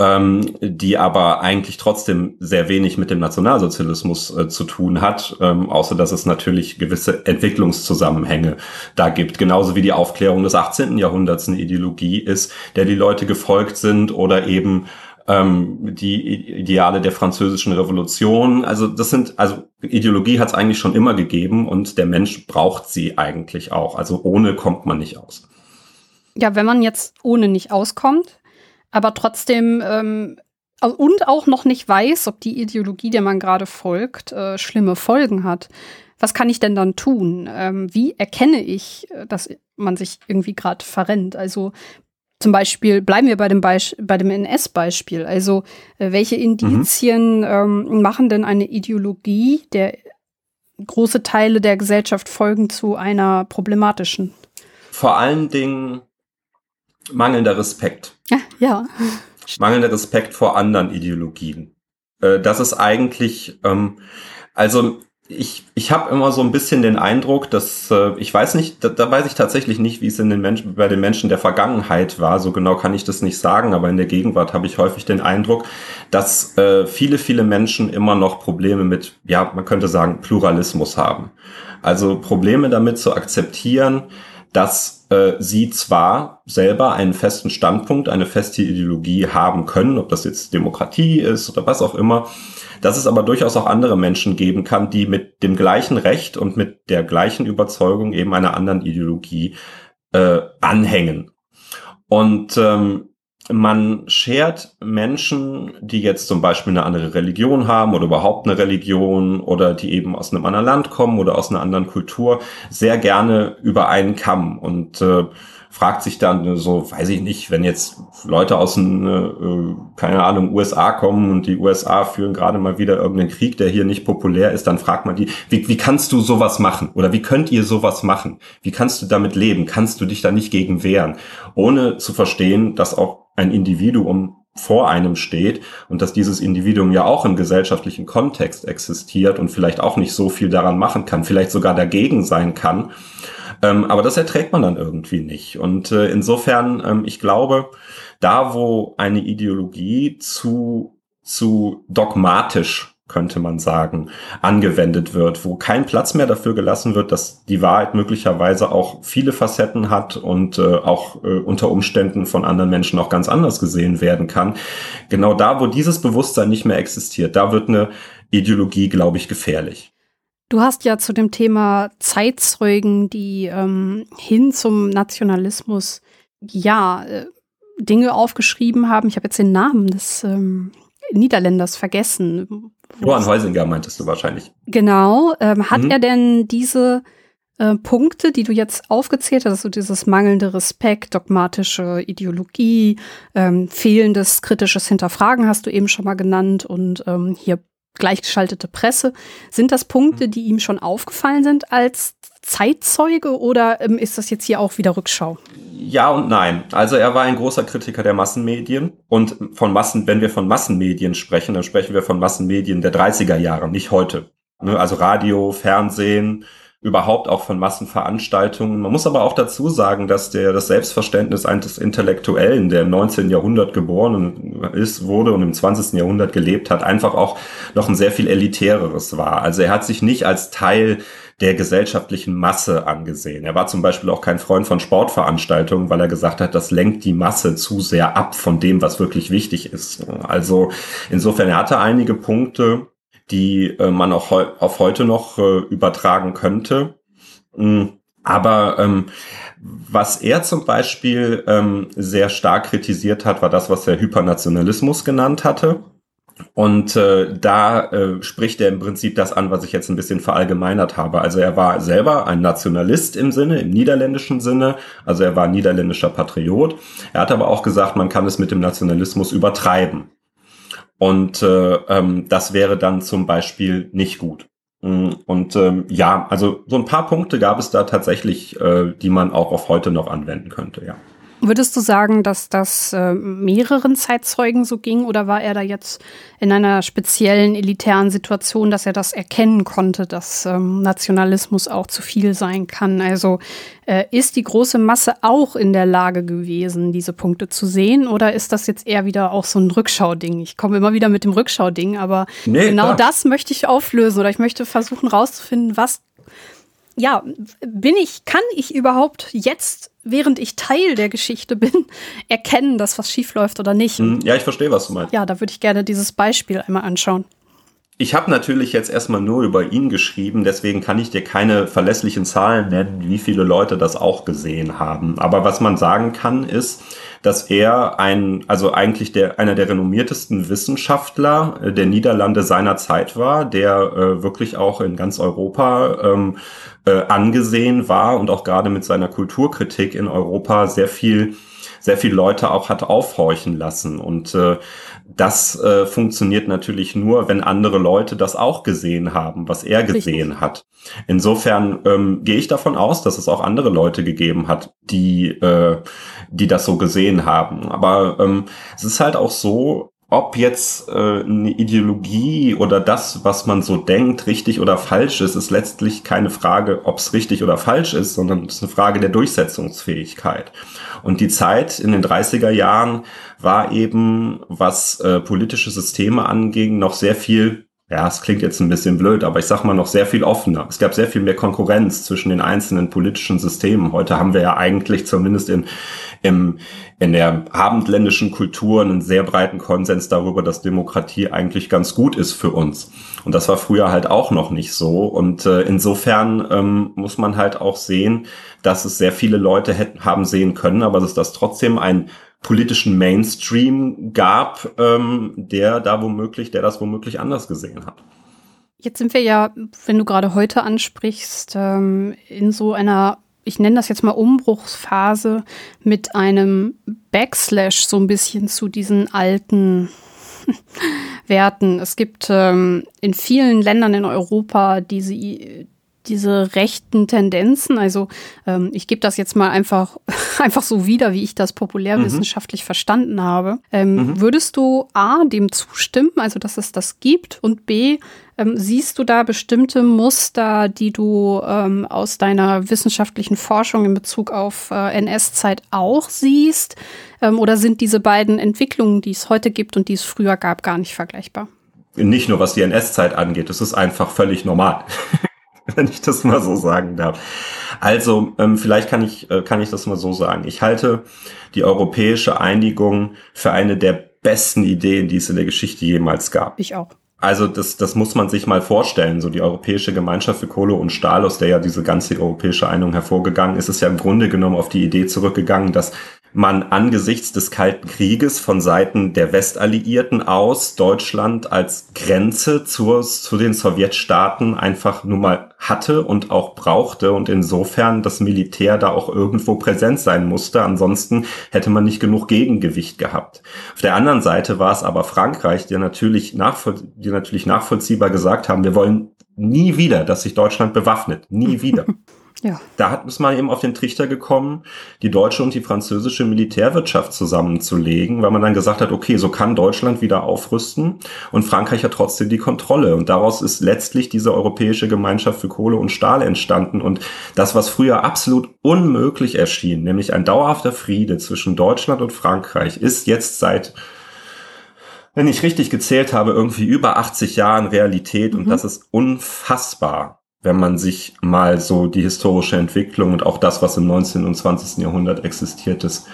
ähm, die aber eigentlich trotzdem sehr wenig mit dem Nationalsozialismus äh, zu tun hat, ähm, außer dass es natürlich gewisse Entwicklungszusammenhänge da gibt. Genauso wie die Aufklärung des 18. Jahrhunderts eine Ideologie ist, der die Leute gefolgt sind oder eben ähm, die Ideale der französischen Revolution. Also das sind, also Ideologie hat es eigentlich schon immer gegeben und der Mensch braucht sie eigentlich auch. Also ohne kommt man nicht aus. Ja, wenn man jetzt ohne nicht auskommt, aber trotzdem ähm, und auch noch nicht weiß, ob die Ideologie, der man gerade folgt, äh, schlimme Folgen hat. was kann ich denn dann tun? Ähm, wie erkenne ich, äh, dass man sich irgendwie gerade verrennt? Also zum Beispiel bleiben wir bei dem, Beisp bei dem NS-Beispiel. Also äh, welche Indizien mhm. ähm, machen denn eine Ideologie, der große Teile der Gesellschaft folgen, zu einer problematischen? Vor allen Dingen mangelnder Respekt. Ja. ja. Mangelnder Respekt vor anderen Ideologien. Äh, das ist eigentlich, ähm, also ich, ich habe immer so ein bisschen den Eindruck, dass äh, ich weiß nicht, da, da weiß ich tatsächlich nicht, wie es in den Menschen, bei den Menschen der Vergangenheit war. So genau kann ich das nicht sagen, aber in der Gegenwart habe ich häufig den Eindruck, dass äh, viele, viele Menschen immer noch Probleme mit, ja, man könnte sagen, Pluralismus haben. Also Probleme damit zu akzeptieren, dass äh, sie zwar selber einen festen Standpunkt, eine feste Ideologie haben können, ob das jetzt Demokratie ist oder was auch immer, dass es aber durchaus auch andere Menschen geben kann, die mit dem gleichen Recht und mit der gleichen Überzeugung eben einer anderen Ideologie äh, anhängen. Und ähm, man schert Menschen, die jetzt zum Beispiel eine andere Religion haben oder überhaupt eine Religion oder die eben aus einem anderen Land kommen oder aus einer anderen Kultur, sehr gerne über einen Kamm. Und äh, fragt sich dann so, weiß ich nicht, wenn jetzt Leute aus den, äh, keine Ahnung, USA kommen und die USA führen gerade mal wieder irgendeinen Krieg, der hier nicht populär ist, dann fragt man die, wie, wie kannst du sowas machen? Oder wie könnt ihr sowas machen? Wie kannst du damit leben? Kannst du dich da nicht gegen wehren? Ohne zu verstehen, dass auch ein Individuum vor einem steht und dass dieses Individuum ja auch im gesellschaftlichen Kontext existiert und vielleicht auch nicht so viel daran machen kann, vielleicht sogar dagegen sein kann ähm, aber das erträgt man dann irgendwie nicht. Und äh, insofern, ähm, ich glaube, da wo eine Ideologie zu, zu dogmatisch könnte man sagen, angewendet wird, wo kein Platz mehr dafür gelassen wird, dass die Wahrheit möglicherweise auch viele Facetten hat und äh, auch äh, unter Umständen von anderen Menschen auch ganz anders gesehen werden kann. Genau da, wo dieses Bewusstsein nicht mehr existiert, da wird eine Ideologie, glaube ich, gefährlich. Du hast ja zu dem Thema Zeitzeugen, die ähm, hin zum Nationalismus ja äh, Dinge aufgeschrieben haben. Ich habe jetzt den Namen des ähm, Niederländers vergessen. Johann Heusinger meintest du wahrscheinlich. Genau. Ähm, hat mhm. er denn diese äh, Punkte, die du jetzt aufgezählt hast, also dieses mangelnde Respekt, dogmatische Ideologie, ähm, fehlendes kritisches Hinterfragen hast du eben schon mal genannt und ähm, hier gleichgeschaltete Presse. Sind das Punkte, die ihm schon aufgefallen sind als Zeitzeuge oder ähm, ist das jetzt hier auch wieder Rückschau? Ja und nein. Also er war ein großer Kritiker der Massenmedien und von Massen, wenn wir von Massenmedien sprechen, dann sprechen wir von Massenmedien der 30er Jahre, nicht heute. Ne, also Radio, Fernsehen, überhaupt auch von Massenveranstaltungen. Man muss aber auch dazu sagen, dass der, das Selbstverständnis eines Intellektuellen, der im 19. Jahrhundert geboren ist, wurde und im 20. Jahrhundert gelebt hat, einfach auch noch ein sehr viel elitäreres war. Also er hat sich nicht als Teil der gesellschaftlichen Masse angesehen. Er war zum Beispiel auch kein Freund von Sportveranstaltungen, weil er gesagt hat, das lenkt die Masse zu sehr ab von dem, was wirklich wichtig ist. Also insofern, er hatte einige Punkte, die äh, man auch heu auf heute noch äh, übertragen könnte. Mhm. Aber ähm, was er zum Beispiel ähm, sehr stark kritisiert hat, war das, was er Hypernationalismus genannt hatte. Und äh, da äh, spricht er im Prinzip das an, was ich jetzt ein bisschen verallgemeinert habe. Also er war selber ein Nationalist im Sinne, im niederländischen Sinne. Also er war niederländischer Patriot. Er hat aber auch gesagt, man kann es mit dem Nationalismus übertreiben. Und äh, ähm, das wäre dann zum Beispiel nicht gut. Mm, und ähm, ja, also so ein paar Punkte gab es da tatsächlich, äh, die man auch auf heute noch anwenden könnte, ja. Würdest du sagen, dass das äh, mehreren Zeitzeugen so ging oder war er da jetzt in einer speziellen elitären Situation, dass er das erkennen konnte, dass ähm, Nationalismus auch zu viel sein kann? Also äh, ist die große Masse auch in der Lage gewesen, diese Punkte zu sehen oder ist das jetzt eher wieder auch so ein Rückschauding? Ich komme immer wieder mit dem Rückschauding, aber nee, genau klar. das möchte ich auflösen oder ich möchte versuchen rauszufinden, was ja, bin ich, kann ich überhaupt jetzt, während ich Teil der Geschichte bin, erkennen, dass was schief läuft oder nicht? Hm, ja, ich verstehe, was du meinst. Ja, da würde ich gerne dieses Beispiel einmal anschauen. Ich habe natürlich jetzt erstmal nur über ihn geschrieben, deswegen kann ich dir keine verlässlichen Zahlen nennen, wie viele Leute das auch gesehen haben. Aber was man sagen kann, ist, dass er ein, also eigentlich der, einer der renommiertesten Wissenschaftler äh, der Niederlande seiner Zeit war, der äh, wirklich auch in ganz Europa ähm, äh, angesehen war und auch gerade mit seiner Kulturkritik in Europa sehr viel sehr viele Leute auch hat aufhorchen lassen. Und äh, das äh, funktioniert natürlich nur, wenn andere Leute das auch gesehen haben, was er gesehen Richtig. hat. Insofern ähm, gehe ich davon aus, dass es auch andere Leute gegeben hat, die, äh, die das so gesehen haben. Aber ähm, es ist halt auch so, ob jetzt äh, eine Ideologie oder das, was man so denkt, richtig oder falsch ist, ist letztlich keine Frage, ob es richtig oder falsch ist, sondern es ist eine Frage der Durchsetzungsfähigkeit. Und die Zeit in den 30er Jahren war eben, was äh, politische Systeme anging, noch sehr viel ja, es klingt jetzt ein bisschen blöd, aber ich sag mal noch sehr viel offener. Es gab sehr viel mehr Konkurrenz zwischen den einzelnen politischen Systemen. Heute haben wir ja eigentlich zumindest in, im, in der abendländischen Kultur einen sehr breiten Konsens darüber, dass Demokratie eigentlich ganz gut ist für uns. Und das war früher halt auch noch nicht so. Und äh, insofern ähm, muss man halt auch sehen, dass es sehr viele Leute hätten, haben sehen können, aber dass das trotzdem ein politischen Mainstream gab, ähm, der da womöglich, der das womöglich anders gesehen hat. Jetzt sind wir ja, wenn du gerade heute ansprichst, ähm, in so einer, ich nenne das jetzt mal Umbruchsphase mit einem Backslash so ein bisschen zu diesen alten Werten. Es gibt ähm, in vielen Ländern in Europa diese diese rechten Tendenzen. Also ähm, ich gebe das jetzt mal einfach, einfach so wieder, wie ich das populärwissenschaftlich mhm. verstanden habe. Ähm, mhm. Würdest du A, dem zustimmen, also dass es das gibt, und B, ähm, siehst du da bestimmte Muster, die du ähm, aus deiner wissenschaftlichen Forschung in Bezug auf äh, NS-Zeit auch siehst? Ähm, oder sind diese beiden Entwicklungen, die es heute gibt und die es früher gab, gar nicht vergleichbar? Nicht nur was die NS-Zeit angeht, es ist einfach völlig normal. wenn ich das mal so sagen darf. Also, ähm, vielleicht kann ich, äh, kann ich das mal so sagen. Ich halte die europäische Einigung für eine der besten Ideen, die es in der Geschichte jemals gab. Ich auch. Also das, das muss man sich mal vorstellen. So die Europäische Gemeinschaft für Kohle und Stahl, aus der ja diese ganze europäische Einigung hervorgegangen ist, ist ja im Grunde genommen auf die Idee zurückgegangen, dass man angesichts des Kalten Krieges von Seiten der Westalliierten aus Deutschland als Grenze zur, zu den Sowjetstaaten einfach nur mal hatte und auch brauchte und insofern das Militär da auch irgendwo präsent sein musste. Ansonsten hätte man nicht genug Gegengewicht gehabt. Auf der anderen Seite war es aber Frankreich, die natürlich, nachvoll die natürlich nachvollziehbar gesagt haben, wir wollen nie wieder, dass sich Deutschland bewaffnet. Nie wieder. Ja. Da hat, ist man eben auf den Trichter gekommen, die deutsche und die französische Militärwirtschaft zusammenzulegen, weil man dann gesagt hat, okay, so kann Deutschland wieder aufrüsten und Frankreich hat trotzdem die Kontrolle. Und daraus ist letztlich diese Europäische Gemeinschaft für Kohle und Stahl entstanden. Und das, was früher absolut unmöglich erschien, nämlich ein dauerhafter Friede zwischen Deutschland und Frankreich, ist jetzt seit wenn ich richtig gezählt habe, irgendwie über 80 Jahren Realität mhm. und das ist unfassbar wenn man sich mal so die historische Entwicklung und auch das, was im 19. und 20. Jahrhundert existiert ist,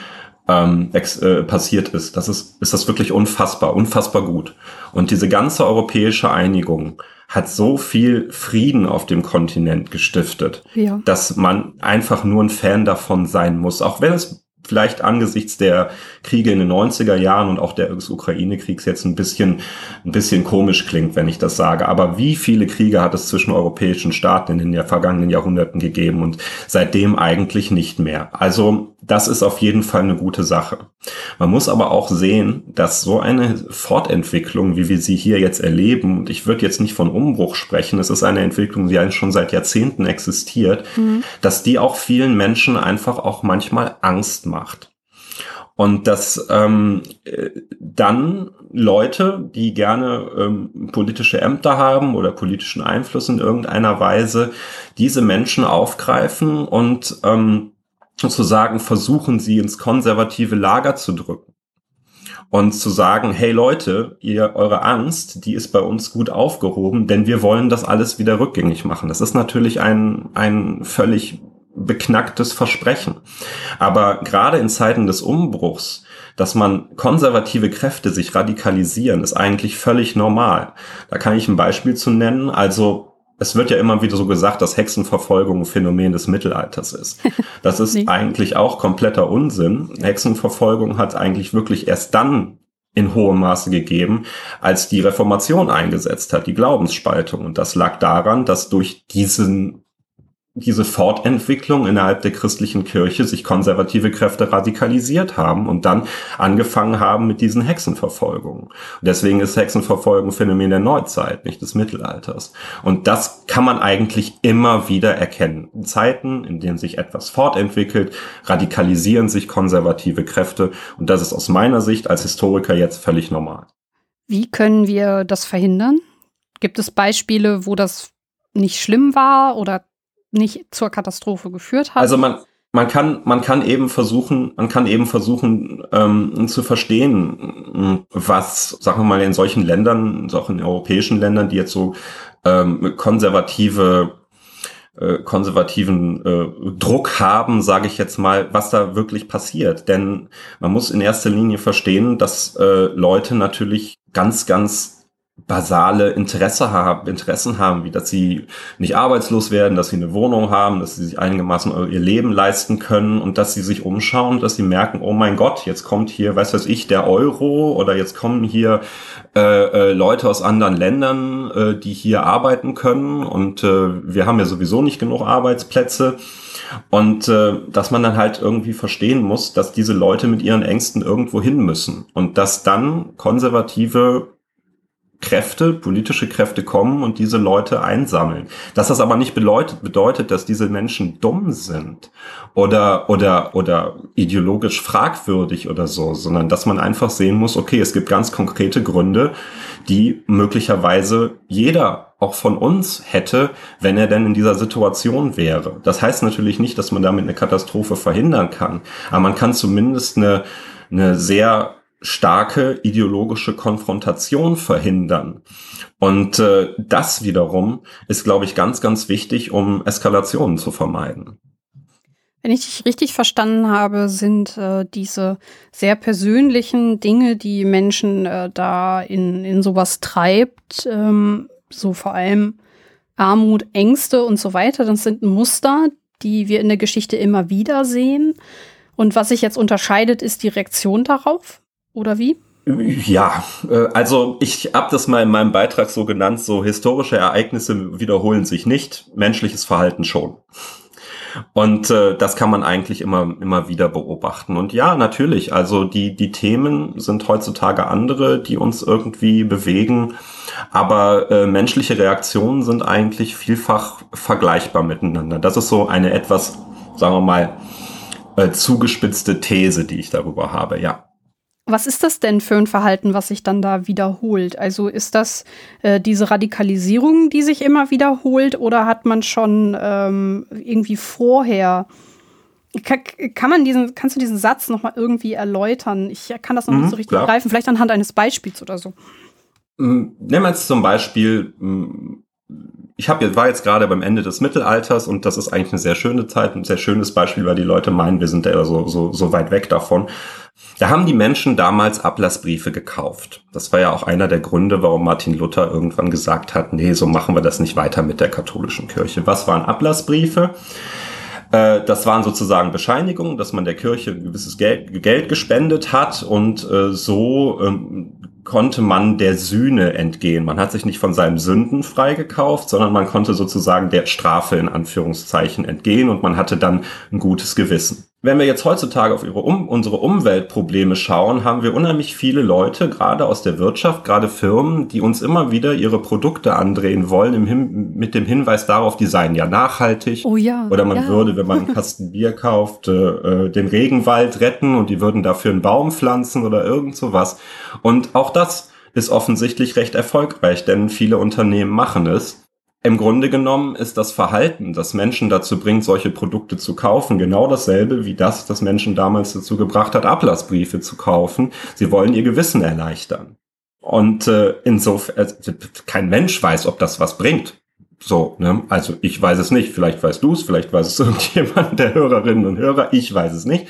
ähm, ex, äh, passiert ist. Das ist, ist das wirklich unfassbar, unfassbar gut. Und diese ganze europäische Einigung hat so viel Frieden auf dem Kontinent gestiftet, ja. dass man einfach nur ein Fan davon sein muss, auch wenn es vielleicht angesichts der Kriege in den 90er Jahren und auch des Ukraine-Kriegs jetzt ein bisschen, ein bisschen komisch klingt, wenn ich das sage. Aber wie viele Kriege hat es zwischen europäischen Staaten in den vergangenen Jahrhunderten gegeben und seitdem eigentlich nicht mehr? Also das ist auf jeden Fall eine gute Sache. Man muss aber auch sehen, dass so eine Fortentwicklung, wie wir sie hier jetzt erleben, und ich würde jetzt nicht von Umbruch sprechen, es ist eine Entwicklung, die schon seit Jahrzehnten existiert, mhm. dass die auch vielen Menschen einfach auch manchmal Angst macht. Und dass ähm, dann Leute, die gerne ähm, politische Ämter haben oder politischen Einfluss in irgendeiner Weise, diese Menschen aufgreifen und ähm, sozusagen versuchen, sie ins konservative Lager zu drücken. Und zu sagen, hey Leute, ihr, eure Angst, die ist bei uns gut aufgehoben, denn wir wollen das alles wieder rückgängig machen. Das ist natürlich ein, ein völlig beknacktes Versprechen. Aber gerade in Zeiten des Umbruchs, dass man konservative Kräfte sich radikalisieren, ist eigentlich völlig normal. Da kann ich ein Beispiel zu nennen. Also es wird ja immer wieder so gesagt, dass Hexenverfolgung ein Phänomen des Mittelalters ist. Das ist nee. eigentlich auch kompletter Unsinn. Hexenverfolgung hat eigentlich wirklich erst dann in hohem Maße gegeben, als die Reformation eingesetzt hat, die Glaubensspaltung. Und das lag daran, dass durch diesen diese Fortentwicklung innerhalb der christlichen Kirche sich konservative Kräfte radikalisiert haben und dann angefangen haben mit diesen Hexenverfolgungen. Und deswegen ist Hexenverfolgung Phänomen der Neuzeit, nicht des Mittelalters. Und das kann man eigentlich immer wieder erkennen. In Zeiten, in denen sich etwas fortentwickelt, radikalisieren sich konservative Kräfte. Und das ist aus meiner Sicht als Historiker jetzt völlig normal. Wie können wir das verhindern? Gibt es Beispiele, wo das nicht schlimm war oder nicht zur Katastrophe geführt hat. Also man, man kann, man kann eben versuchen, man kann eben versuchen ähm, zu verstehen, was, sagen wir mal, in solchen Ländern, auch in europäischen Ländern, die jetzt so ähm, konservative äh, konservativen äh, Druck haben, sage ich jetzt mal, was da wirklich passiert. Denn man muss in erster Linie verstehen, dass äh, Leute natürlich ganz, ganz basale Interesse haben, Interessen haben, wie dass sie nicht arbeitslos werden, dass sie eine Wohnung haben, dass sie sich einigermaßen ihr Leben leisten können und dass sie sich umschauen, dass sie merken, oh mein Gott, jetzt kommt hier, weiß was ich, der Euro oder jetzt kommen hier äh, äh, Leute aus anderen Ländern, äh, die hier arbeiten können und äh, wir haben ja sowieso nicht genug Arbeitsplätze. Und äh, dass man dann halt irgendwie verstehen muss, dass diese Leute mit ihren Ängsten irgendwo hin müssen und dass dann konservative Kräfte, politische Kräfte kommen und diese Leute einsammeln. Dass das aber nicht bedeutet, bedeutet, dass diese Menschen dumm sind oder, oder, oder ideologisch fragwürdig oder so, sondern dass man einfach sehen muss, okay, es gibt ganz konkrete Gründe, die möglicherweise jeder auch von uns hätte, wenn er denn in dieser Situation wäre. Das heißt natürlich nicht, dass man damit eine Katastrophe verhindern kann, aber man kann zumindest eine, eine sehr starke ideologische Konfrontation verhindern. Und äh, das wiederum ist, glaube ich, ganz, ganz wichtig, um Eskalationen zu vermeiden. Wenn ich dich richtig verstanden habe, sind äh, diese sehr persönlichen Dinge, die Menschen äh, da in, in sowas treibt, ähm, so vor allem Armut, Ängste und so weiter, das sind Muster, die wir in der Geschichte immer wieder sehen. Und was sich jetzt unterscheidet, ist die Reaktion darauf. Oder wie? Ja, äh, also ich habe das mal in meinem Beitrag so genannt, so historische Ereignisse wiederholen sich nicht, menschliches Verhalten schon. Und äh, das kann man eigentlich immer, immer wieder beobachten. Und ja, natürlich, also die, die Themen sind heutzutage andere, die uns irgendwie bewegen. Aber äh, menschliche Reaktionen sind eigentlich vielfach vergleichbar miteinander. Das ist so eine etwas, sagen wir mal, äh, zugespitzte These, die ich darüber habe, ja. Was ist das denn für ein Verhalten, was sich dann da wiederholt? Also ist das äh, diese Radikalisierung, die sich immer wiederholt, oder hat man schon ähm, irgendwie vorher kann, kann, man diesen, kannst du diesen Satz noch mal irgendwie erläutern? Ich kann das noch mhm, nicht so richtig klar. greifen. Vielleicht anhand eines Beispiels oder so. Mm, nehmen wir jetzt zum Beispiel, mm, ich hab, war jetzt gerade beim Ende des Mittelalters und das ist eigentlich eine sehr schöne Zeit, ein sehr schönes Beispiel, weil die Leute meinen, wir sind ja so, so, so weit weg davon. Da haben die Menschen damals Ablassbriefe gekauft. Das war ja auch einer der Gründe, warum Martin Luther irgendwann gesagt hat, nee, so machen wir das nicht weiter mit der katholischen Kirche. Was waren Ablassbriefe? Äh, das waren sozusagen Bescheinigungen, dass man der Kirche ein gewisses Geld, Geld gespendet hat und äh, so ähm, konnte man der Sühne entgehen. Man hat sich nicht von seinen Sünden freigekauft, sondern man konnte sozusagen der Strafe in Anführungszeichen entgehen und man hatte dann ein gutes Gewissen. Wenn wir jetzt heutzutage auf um, unsere Umweltprobleme schauen, haben wir unheimlich viele Leute, gerade aus der Wirtschaft, gerade Firmen, die uns immer wieder ihre Produkte andrehen wollen, im mit dem Hinweis darauf, die seien ja nachhaltig. Oh ja. Oder man ja. würde, wenn man einen Kasten Bier kauft, äh, äh, den Regenwald retten und die würden dafür einen Baum pflanzen oder irgend sowas. Und auch das ist offensichtlich recht erfolgreich, denn viele Unternehmen machen es. Im Grunde genommen ist das Verhalten, das Menschen dazu bringt, solche Produkte zu kaufen, genau dasselbe wie das, das Menschen damals dazu gebracht hat, Ablassbriefe zu kaufen. Sie wollen ihr Gewissen erleichtern. Und äh, insofern, äh, kein Mensch weiß, ob das was bringt. So, ne? Also ich weiß es nicht. Vielleicht weißt du es, vielleicht weiß es irgendjemand der Hörerinnen und Hörer. Ich weiß es nicht.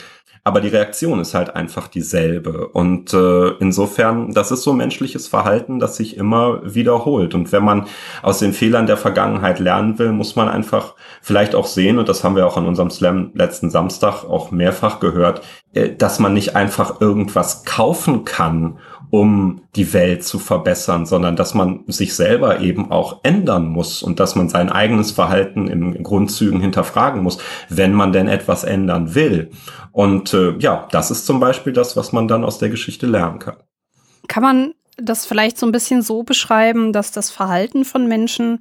Aber die Reaktion ist halt einfach dieselbe. Und äh, insofern, das ist so menschliches Verhalten, das sich immer wiederholt. Und wenn man aus den Fehlern der Vergangenheit lernen will, muss man einfach vielleicht auch sehen, und das haben wir auch an unserem Slam letzten Samstag auch mehrfach gehört, äh, dass man nicht einfach irgendwas kaufen kann um die Welt zu verbessern, sondern dass man sich selber eben auch ändern muss und dass man sein eigenes Verhalten in Grundzügen hinterfragen muss, wenn man denn etwas ändern will. Und äh, ja, das ist zum Beispiel das, was man dann aus der Geschichte lernen kann. Kann man das vielleicht so ein bisschen so beschreiben, dass das Verhalten von Menschen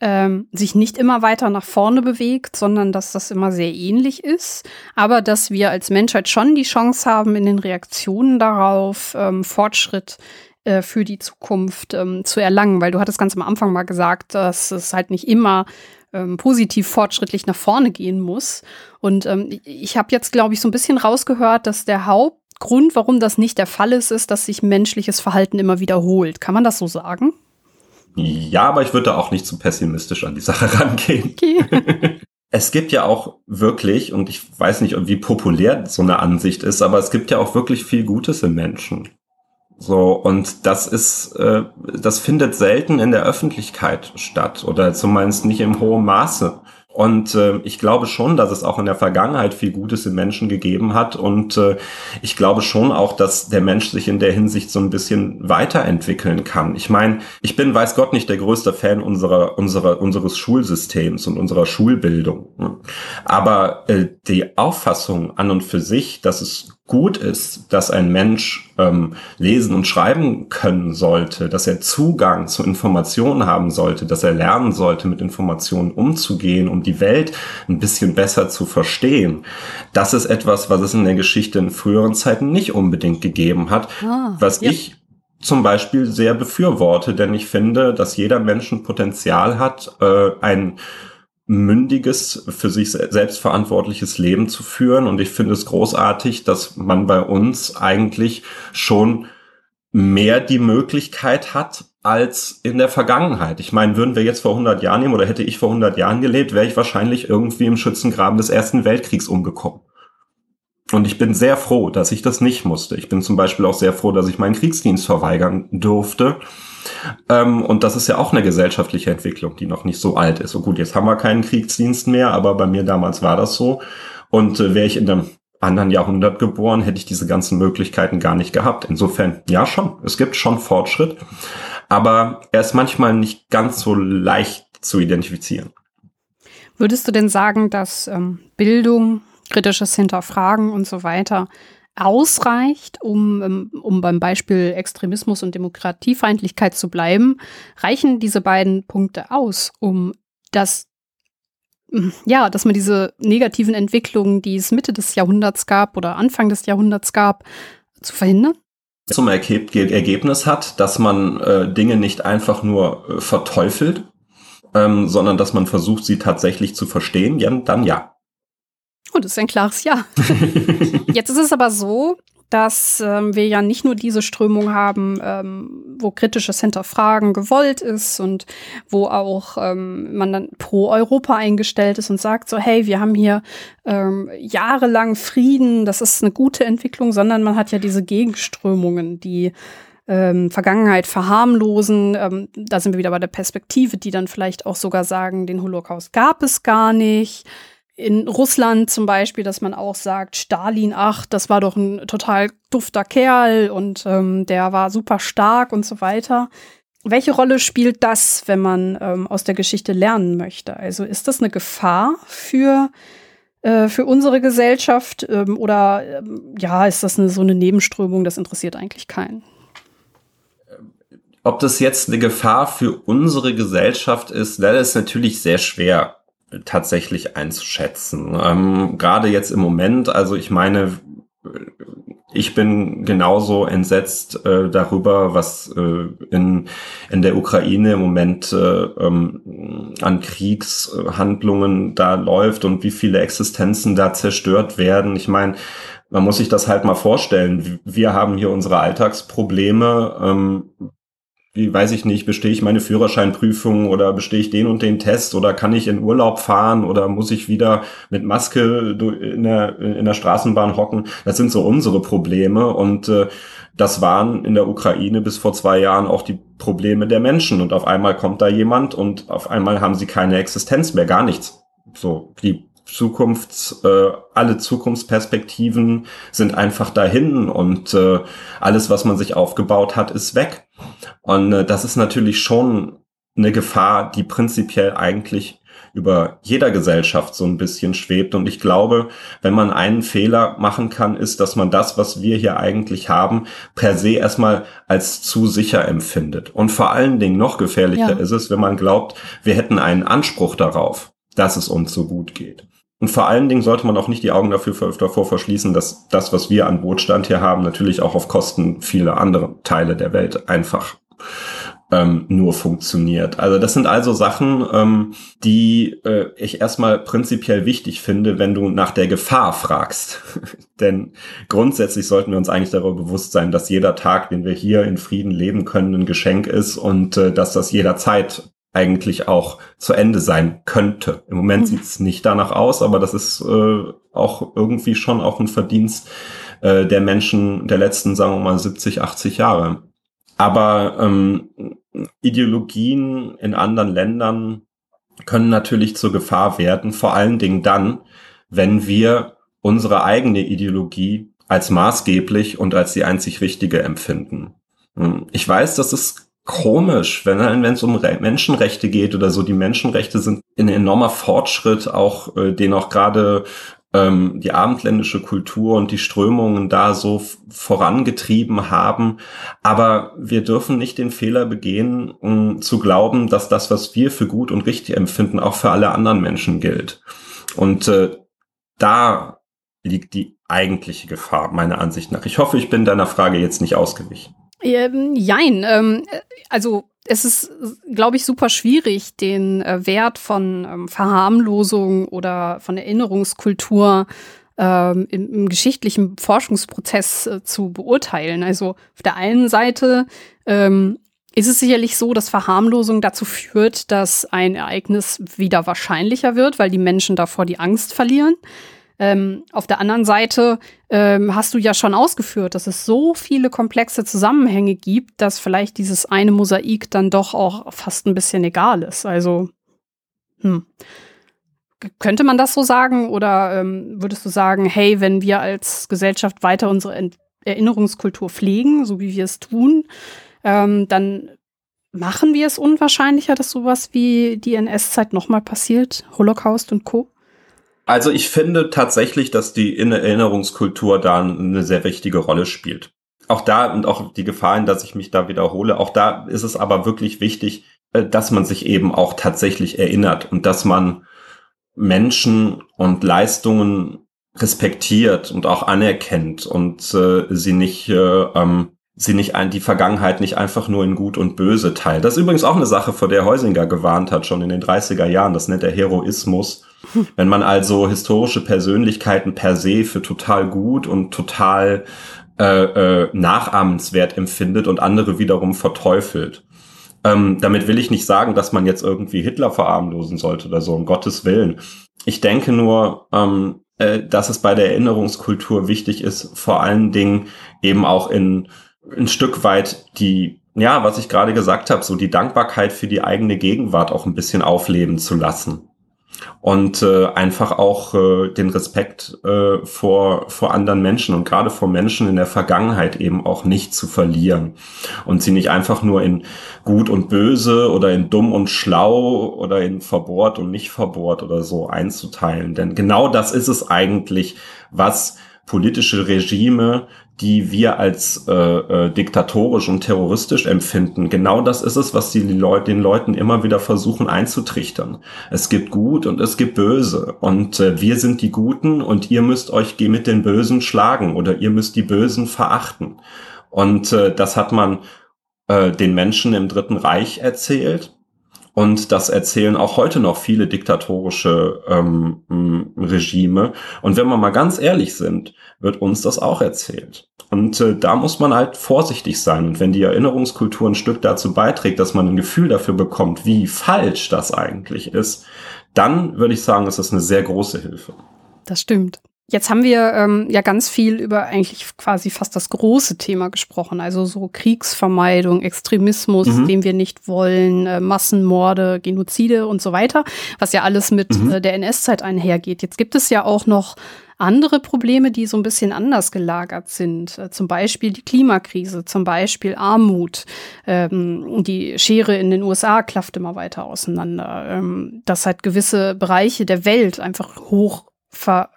ähm, sich nicht immer weiter nach vorne bewegt, sondern dass das immer sehr ähnlich ist, aber dass wir als Menschheit schon die Chance haben, in den Reaktionen darauf ähm, Fortschritt äh, für die Zukunft ähm, zu erlangen, weil du hattest ganz am Anfang mal gesagt, dass es halt nicht immer ähm, positiv fortschrittlich nach vorne gehen muss. Und ähm, ich habe jetzt, glaube ich, so ein bisschen rausgehört, dass der Hauptgrund, warum das nicht der Fall ist, ist, dass sich menschliches Verhalten immer wiederholt. Kann man das so sagen? Ja, aber ich würde auch nicht zu pessimistisch an die Sache rangehen. Okay. es gibt ja auch wirklich, und ich weiß nicht, wie populär so eine Ansicht ist, aber es gibt ja auch wirklich viel Gutes im Menschen. So, und das ist, äh, das findet selten in der Öffentlichkeit statt oder zumindest nicht im hohen Maße. Und äh, ich glaube schon, dass es auch in der Vergangenheit viel Gutes im Menschen gegeben hat. Und äh, ich glaube schon auch, dass der Mensch sich in der Hinsicht so ein bisschen weiterentwickeln kann. Ich meine, ich bin, weiß Gott, nicht der größte Fan unserer, unserer, unseres Schulsystems und unserer Schulbildung. Aber äh, die Auffassung an und für sich, dass es gut ist, dass ein Mensch ähm, lesen und schreiben können sollte, dass er Zugang zu Informationen haben sollte, dass er lernen sollte, mit Informationen umzugehen, um die Welt ein bisschen besser zu verstehen. Das ist etwas, was es in der Geschichte in früheren Zeiten nicht unbedingt gegeben hat, ah, was ja. ich zum Beispiel sehr befürworte, denn ich finde, dass jeder Mensch ein Potenzial hat, äh, ein mündiges, für sich selbstverantwortliches Leben zu führen. Und ich finde es großartig, dass man bei uns eigentlich schon mehr die Möglichkeit hat als in der Vergangenheit. Ich meine, würden wir jetzt vor 100 Jahren nehmen oder hätte ich vor 100 Jahren gelebt, wäre ich wahrscheinlich irgendwie im Schützengraben des Ersten Weltkriegs umgekommen. Und ich bin sehr froh, dass ich das nicht musste. Ich bin zum Beispiel auch sehr froh, dass ich meinen Kriegsdienst verweigern durfte ähm, und das ist ja auch eine gesellschaftliche Entwicklung, die noch nicht so alt ist. So gut, jetzt haben wir keinen Kriegsdienst mehr, aber bei mir damals war das so. Und äh, wäre ich in einem anderen Jahrhundert geboren, hätte ich diese ganzen Möglichkeiten gar nicht gehabt. Insofern, ja schon, es gibt schon Fortschritt, aber er ist manchmal nicht ganz so leicht zu identifizieren. Würdest du denn sagen, dass ähm, Bildung, kritisches Hinterfragen und so weiter ausreicht, um, ähm, um beim Beispiel Extremismus und Demokratiefeindlichkeit zu bleiben, reichen diese beiden Punkte aus, um das hm, ja, dass man diese negativen Entwicklungen, die es Mitte des Jahrhunderts gab oder Anfang des Jahrhunderts gab, zu verhindern? Zum Ergebnis hat, dass man äh, Dinge nicht einfach nur äh, verteufelt, ähm, sondern dass man versucht, sie tatsächlich zu verstehen, ja, dann ja. Oh, das ist ein klares Ja. Jetzt ist es aber so, dass ähm, wir ja nicht nur diese Strömung haben, ähm, wo kritisches Hinterfragen gewollt ist und wo auch ähm, man dann pro Europa eingestellt ist und sagt so, hey, wir haben hier ähm, jahrelang Frieden, das ist eine gute Entwicklung, sondern man hat ja diese Gegenströmungen, die ähm, Vergangenheit verharmlosen. Ähm, da sind wir wieder bei der Perspektive, die dann vielleicht auch sogar sagen, den Holocaust gab es gar nicht in Russland zum Beispiel, dass man auch sagt, Stalin, ach, das war doch ein total dufter Kerl und ähm, der war super stark und so weiter. Welche Rolle spielt das, wenn man ähm, aus der Geschichte lernen möchte? Also ist das eine Gefahr für, äh, für unsere Gesellschaft ähm, oder ähm, ja, ist das eine, so eine Nebenströmung, das interessiert eigentlich keinen? Ob das jetzt eine Gefahr für unsere Gesellschaft ist, das ist natürlich sehr schwer tatsächlich einzuschätzen. Ähm, Gerade jetzt im Moment, also ich meine, ich bin genauso entsetzt äh, darüber, was äh, in, in der Ukraine im Moment äh, ähm, an Kriegshandlungen da läuft und wie viele Existenzen da zerstört werden. Ich meine, man muss sich das halt mal vorstellen. Wir haben hier unsere Alltagsprobleme. Ähm, wie weiß ich nicht, bestehe ich meine Führerscheinprüfung oder bestehe ich den und den Test oder kann ich in Urlaub fahren oder muss ich wieder mit Maske in der, in der Straßenbahn hocken? Das sind so unsere Probleme und äh, das waren in der Ukraine bis vor zwei Jahren auch die Probleme der Menschen und auf einmal kommt da jemand und auf einmal haben sie keine Existenz mehr, gar nichts. So, die Zukunfts, äh, alle Zukunftsperspektiven sind einfach dahin und äh, alles, was man sich aufgebaut hat, ist weg. Und äh, das ist natürlich schon eine Gefahr, die prinzipiell eigentlich über jeder Gesellschaft so ein bisschen schwebt. Und ich glaube, wenn man einen Fehler machen kann, ist, dass man das, was wir hier eigentlich haben, per se erstmal als zu sicher empfindet. Und vor allen Dingen noch gefährlicher ja. ist es, wenn man glaubt, wir hätten einen Anspruch darauf, dass es uns so gut geht. Und vor allen Dingen sollte man auch nicht die Augen dafür, davor verschließen, dass das, was wir an Wohlstand hier haben, natürlich auch auf Kosten vieler anderer Teile der Welt einfach ähm, nur funktioniert. Also das sind also Sachen, ähm, die äh, ich erstmal prinzipiell wichtig finde, wenn du nach der Gefahr fragst. Denn grundsätzlich sollten wir uns eigentlich darüber bewusst sein, dass jeder Tag, den wir hier in Frieden leben können, ein Geschenk ist und äh, dass das jederzeit eigentlich auch zu Ende sein könnte. Im Moment mhm. sieht es nicht danach aus, aber das ist äh, auch irgendwie schon auch ein Verdienst äh, der Menschen der letzten, sagen wir mal, 70, 80 Jahre. Aber ähm, Ideologien in anderen Ländern können natürlich zur Gefahr werden, vor allen Dingen dann, wenn wir unsere eigene Ideologie als maßgeblich und als die einzig richtige empfinden. Hm, ich weiß, dass es komisch, wenn wenn es um Re Menschenrechte geht oder so. Die Menschenrechte sind ein enormer Fortschritt, auch äh, den auch gerade ähm, die abendländische Kultur und die Strömungen da so vorangetrieben haben. Aber wir dürfen nicht den Fehler begehen, um zu glauben, dass das, was wir für gut und richtig empfinden, auch für alle anderen Menschen gilt. Und äh, da liegt die eigentliche Gefahr, meiner Ansicht nach. Ich hoffe, ich bin deiner Frage jetzt nicht ausgewichen. Ähm, jein, ähm, also es ist, glaube ich, super schwierig, den äh, Wert von ähm, Verharmlosung oder von Erinnerungskultur ähm, im, im, geschichtlichen Forschungsprozess äh, zu beurteilen. Also auf der einen Seite ähm, ist es sicherlich so, dass Verharmlosung dazu führt, dass ein Ereignis wieder wahrscheinlicher wird, weil die Menschen davor die Angst verlieren. Ähm, auf der anderen Seite ähm, hast du ja schon ausgeführt, dass es so viele komplexe Zusammenhänge gibt, dass vielleicht dieses eine Mosaik dann doch auch fast ein bisschen egal ist. Also, hm. Könnte man das so sagen? Oder ähm, würdest du sagen, hey, wenn wir als Gesellschaft weiter unsere Ent Erinnerungskultur pflegen, so wie wir es tun, ähm, dann machen wir es unwahrscheinlicher, dass sowas wie die NS-Zeit nochmal passiert, Holocaust und Co.? Also ich finde tatsächlich, dass die Erinnerungskultur da eine sehr wichtige Rolle spielt. Auch da und auch die Gefahren, dass ich mich da wiederhole, auch da ist es aber wirklich wichtig, äh, dass man sich eben auch tatsächlich erinnert und dass man Menschen und Leistungen respektiert und auch anerkennt und äh, sie nicht äh, ähm, sie nicht ein, die Vergangenheit nicht einfach nur in Gut und Böse teilt. Das ist übrigens auch eine Sache, vor der Heusinger gewarnt hat, schon in den 30er Jahren. Das nennt er Heroismus. Wenn man also historische Persönlichkeiten per se für total gut und total äh, äh, nachahmenswert empfindet und andere wiederum verteufelt. Ähm, damit will ich nicht sagen, dass man jetzt irgendwie Hitler verarmlosen sollte oder so, um Gottes Willen. Ich denke nur, ähm, äh, dass es bei der Erinnerungskultur wichtig ist, vor allen Dingen eben auch in ein Stück weit die, ja, was ich gerade gesagt habe, so die Dankbarkeit für die eigene Gegenwart auch ein bisschen aufleben zu lassen. Und äh, einfach auch äh, den Respekt äh, vor, vor anderen Menschen und gerade vor Menschen in der Vergangenheit eben auch nicht zu verlieren. Und sie nicht einfach nur in gut und böse oder in dumm und schlau oder in verbohrt und nicht verbohrt oder so einzuteilen. Denn genau das ist es eigentlich, was politische Regime, die wir als äh, äh, diktatorisch und terroristisch empfinden. Genau das ist es, was die Leute, den Leuten immer wieder versuchen einzutrichtern. Es gibt Gut und es gibt Böse und äh, wir sind die Guten und ihr müsst euch mit den Bösen schlagen oder ihr müsst die Bösen verachten. Und äh, das hat man äh, den Menschen im Dritten Reich erzählt Und das erzählen auch heute noch viele diktatorische ähm, Regime. Und wenn wir mal ganz ehrlich sind, wird uns das auch erzählt. Und äh, da muss man halt vorsichtig sein. Und wenn die Erinnerungskultur ein Stück dazu beiträgt, dass man ein Gefühl dafür bekommt, wie falsch das eigentlich ist, dann würde ich sagen, ist das eine sehr große Hilfe. Das stimmt. Jetzt haben wir ähm, ja ganz viel über eigentlich quasi fast das große Thema gesprochen, also so Kriegsvermeidung, Extremismus, mhm. den wir nicht wollen, äh, Massenmorde, Genozide und so weiter, was ja alles mit mhm. äh, der NS-Zeit einhergeht. Jetzt gibt es ja auch noch andere Probleme, die so ein bisschen anders gelagert sind. Äh, zum Beispiel die Klimakrise, zum Beispiel Armut. Ähm, die Schere in den USA klafft immer weiter auseinander. Ähm, dass halt gewisse Bereiche der Welt einfach hoch ver,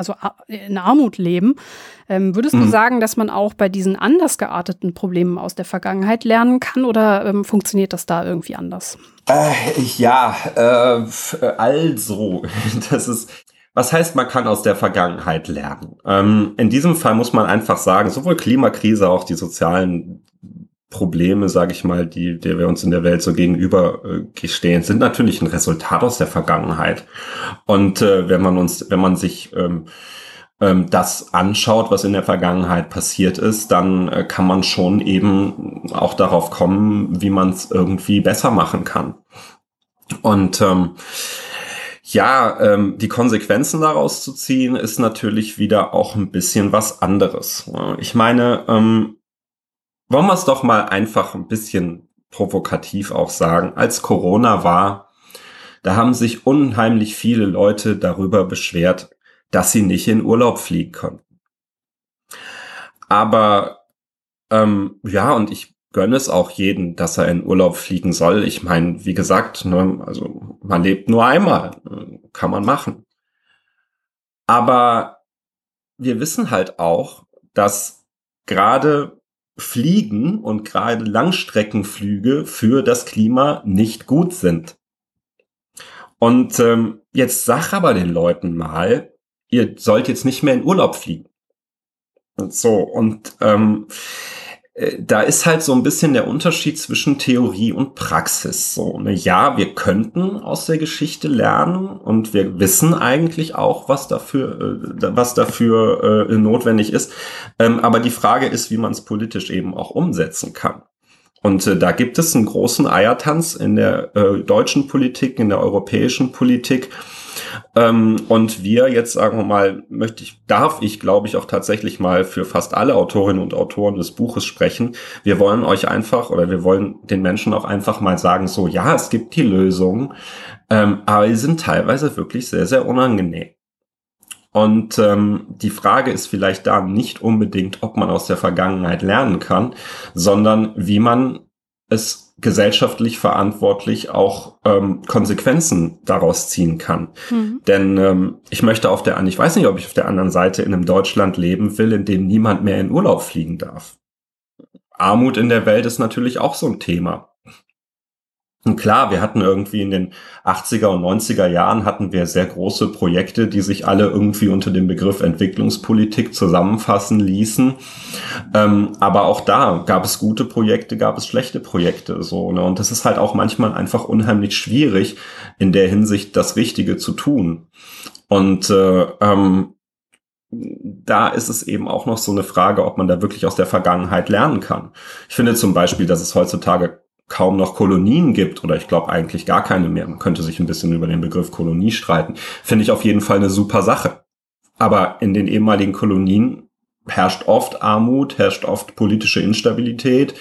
also in Armut leben. Ähm, würdest mhm. du sagen, dass man auch bei diesen anders gearteten Problemen aus der Vergangenheit lernen kann oder ähm, funktioniert das da irgendwie anders? Äh, ja, äh, also, das ist, was heißt, man kann aus der Vergangenheit lernen? Ähm, in diesem Fall muss man einfach sagen, sowohl Klimakrise, auch die sozialen Probleme, sage ich mal, die, der wir uns in der Welt so gegenüber äh, stehen, sind natürlich ein Resultat aus der Vergangenheit. Und äh, wenn man uns, wenn man sich ähm, ähm, das anschaut, was in der Vergangenheit passiert ist, dann äh, kann man schon eben auch darauf kommen, wie man es irgendwie besser machen kann. Und ähm, ja, ähm, die Konsequenzen daraus zu ziehen, ist natürlich wieder auch ein bisschen was anderes. Ich meine, ähm, wollen wir es doch mal einfach ein bisschen provokativ auch sagen. Als Corona war, da haben sich unheimlich viele Leute darüber beschwert, dass sie nicht in Urlaub fliegen konnten. Aber ähm, ja, und ich gönne es auch jeden, dass er in Urlaub fliegen soll. Ich meine, wie gesagt, ne, also man lebt nur einmal, kann man machen. Aber wir wissen halt auch, dass gerade Fliegen und gerade Langstreckenflüge für das Klima nicht gut sind. Und ähm, jetzt sag aber den Leuten mal, ihr sollt jetzt nicht mehr in Urlaub fliegen. Und so, und ähm, äh, da ist halt so ein bisschen der Unterschied zwischen Theorie und Praxis. So, ne? Ja, wir könnten aus der Geschichte lernen und wir wissen eigentlich auch, was dafür, äh, was dafür äh, notwendig ist. Ähm, aber die Frage ist, wie man es politisch eben auch umsetzen kann. Und äh, da gibt es einen großen Eiertanz in der äh, deutschen Politik, in der europäischen Politik ähm, und wir jetzt, sagen wir mal, möchte ich, darf ich, glaube ich, auch tatsächlich mal für fast alle Autorinnen und Autoren des Buches sprechen. Wir wollen euch einfach oder wir wollen den Menschen auch einfach mal sagen, so, ja, es gibt die Lösungen, ähm, aber die sind teilweise wirklich sehr, sehr unangenehm. Und ähm, die Frage ist vielleicht da nicht unbedingt, ob man aus der Vergangenheit lernen kann, sondern wie man es gesellschaftlich verantwortlich auch ähm, Konsequenzen daraus ziehen kann. Mhm. Denn ähm, ich möchte auf der, ich weiß nicht, ob ich auf der anderen Seite in einem Deutschland leben will, in dem niemand mehr in Urlaub fliegen darf. Armut in der Welt ist natürlich auch so ein Thema. Und klar, wir hatten irgendwie in den 80er und 90er Jahren hatten wir sehr große Projekte, die sich alle irgendwie unter dem Begriff Entwicklungspolitik zusammenfassen ließen. Ähm, aber auch da gab es gute Projekte, gab es schlechte Projekte, so, ne? Und das ist halt auch manchmal einfach unheimlich schwierig, in der Hinsicht das Richtige zu tun. Und äh, ähm, da ist es eben auch noch so eine Frage, ob man da wirklich aus der Vergangenheit lernen kann. Ich finde zum Beispiel, dass es heutzutage kaum noch Kolonien gibt, oder ich glaube eigentlich gar keine mehr, man könnte sich ein bisschen über den Begriff Kolonie streiten, finde ich auf jeden Fall eine super Sache. Aber in den ehemaligen Kolonien herrscht oft Armut, herrscht oft politische Instabilität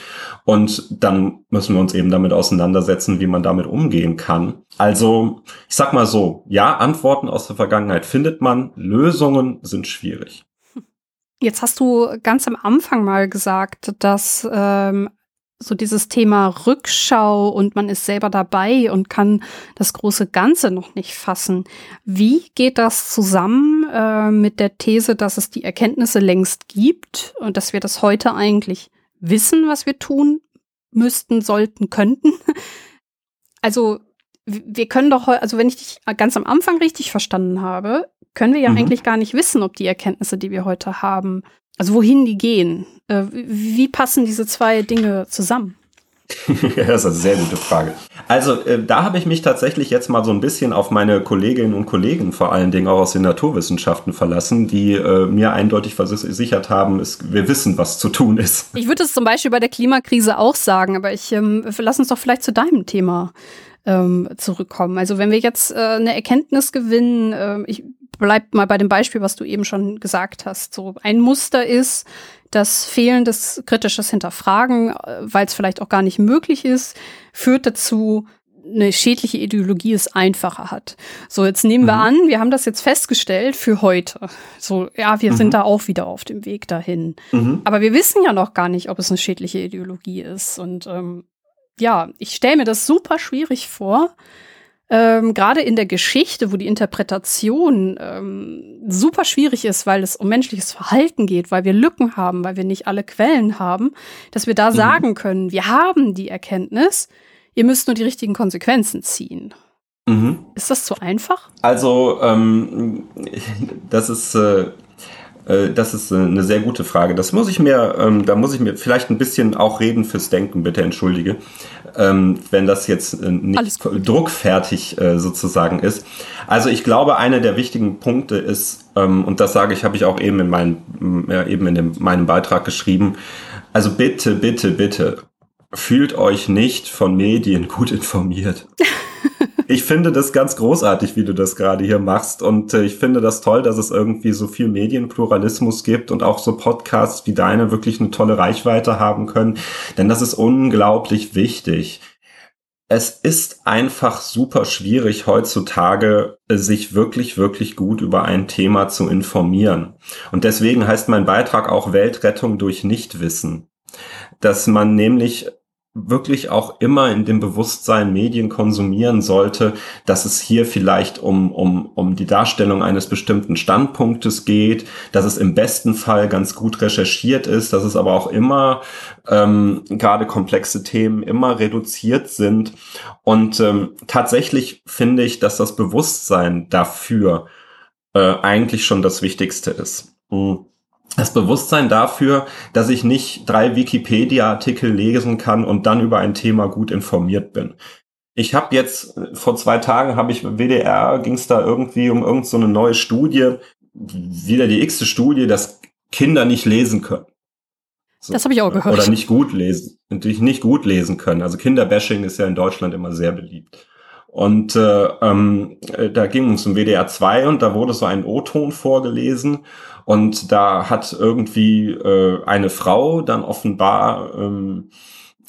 und dann müssen wir uns eben damit auseinandersetzen, wie man damit umgehen kann. Also, ich sag mal so, ja, Antworten aus der Vergangenheit findet man, Lösungen sind schwierig. Jetzt hast du ganz am Anfang mal gesagt, dass ähm, so dieses Thema Rückschau und man ist selber dabei und kann das große Ganze noch nicht fassen. Wie geht das zusammen äh, mit der These, dass es die Erkenntnisse längst gibt und dass wir das heute eigentlich wissen, was wir tun müssten, sollten, könnten? Also wir können doch, also wenn ich dich ganz am Anfang richtig verstanden habe, können wir ja mhm. eigentlich gar nicht wissen, ob die Erkenntnisse, die wir heute haben, also wohin die gehen. Äh, wie passen diese zwei Dinge zusammen? das ist eine sehr gute Frage. Also äh, da habe ich mich tatsächlich jetzt mal so ein bisschen auf meine Kolleginnen und Kollegen, vor allen Dingen auch aus den Naturwissenschaften verlassen, die äh, mir eindeutig versichert haben, es, wir wissen, was zu tun ist. Ich würde es zum Beispiel bei der Klimakrise auch sagen, aber ich ähm, lass uns doch vielleicht zu deinem Thema ähm, zurückkommen. Also wenn wir jetzt äh, eine Erkenntnis gewinnen, äh, ich bleib mal bei dem Beispiel, was du eben schon gesagt hast. So ein Muster ist, das fehlendes kritisches Hinterfragen, äh, weil es vielleicht auch gar nicht möglich ist, führt dazu, eine schädliche Ideologie es einfacher hat. So, jetzt nehmen wir mhm. an, wir haben das jetzt festgestellt für heute. So, ja, wir mhm. sind da auch wieder auf dem Weg dahin. Mhm. Aber wir wissen ja noch gar nicht, ob es eine schädliche Ideologie ist. Und ähm, ja, ich stelle mir das super schwierig vor, ähm, gerade in der Geschichte, wo die Interpretation ähm, super schwierig ist, weil es um menschliches Verhalten geht, weil wir Lücken haben, weil wir nicht alle Quellen haben, dass wir da mhm. sagen können, wir haben die Erkenntnis, ihr müsst nur die richtigen Konsequenzen ziehen. Mhm. Ist das zu einfach? Also, ähm, das ist. Äh äh, das ist eine sehr gute Frage. Das muss ich mir, ähm, da muss ich mir vielleicht ein bisschen auch reden fürs Denken, bitte entschuldige, ähm, wenn das jetzt äh, nicht druckfertig äh, sozusagen ist. Also ich glaube, einer der wichtigen Punkte ist, ähm, und das sage ich, habe ich auch eben in meinem, ja, eben in dem, meinem Beitrag geschrieben. Also bitte, bitte, bitte, fühlt euch nicht von Medien gut informiert. ich finde das ganz großartig, wie du das gerade hier machst. Und äh, ich finde das toll, dass es irgendwie so viel Medienpluralismus gibt und auch so Podcasts wie deine wirklich eine tolle Reichweite haben können. Denn das ist unglaublich wichtig. Es ist einfach super schwierig heutzutage, sich wirklich, wirklich gut über ein Thema zu informieren. Und deswegen heißt mein Beitrag auch Weltrettung durch Nichtwissen. Dass man nämlich wirklich auch immer in dem Bewusstsein Medien konsumieren sollte, dass es hier vielleicht um, um, um die Darstellung eines bestimmten Standpunktes geht, dass es im besten Fall ganz gut recherchiert ist, dass es aber auch immer ähm, gerade komplexe Themen immer reduziert sind. Und ähm, tatsächlich finde ich, dass das Bewusstsein dafür äh, eigentlich schon das Wichtigste ist. Mhm das Bewusstsein dafür, dass ich nicht drei Wikipedia-Artikel lesen kann und dann über ein Thema gut informiert bin. Ich habe jetzt vor zwei Tagen habe ich WDR ging es da irgendwie um irgendeine so neue Studie, wieder die x-te Studie, dass Kinder nicht lesen können. So, das habe ich auch gehört. Oder nicht gut lesen, natürlich nicht gut lesen können. Also Kinderbashing ist ja in Deutschland immer sehr beliebt. Und äh, ähm, da ging es um WDR 2 und da wurde so ein O-Ton vorgelesen und da hat irgendwie äh, eine Frau dann offenbar ähm,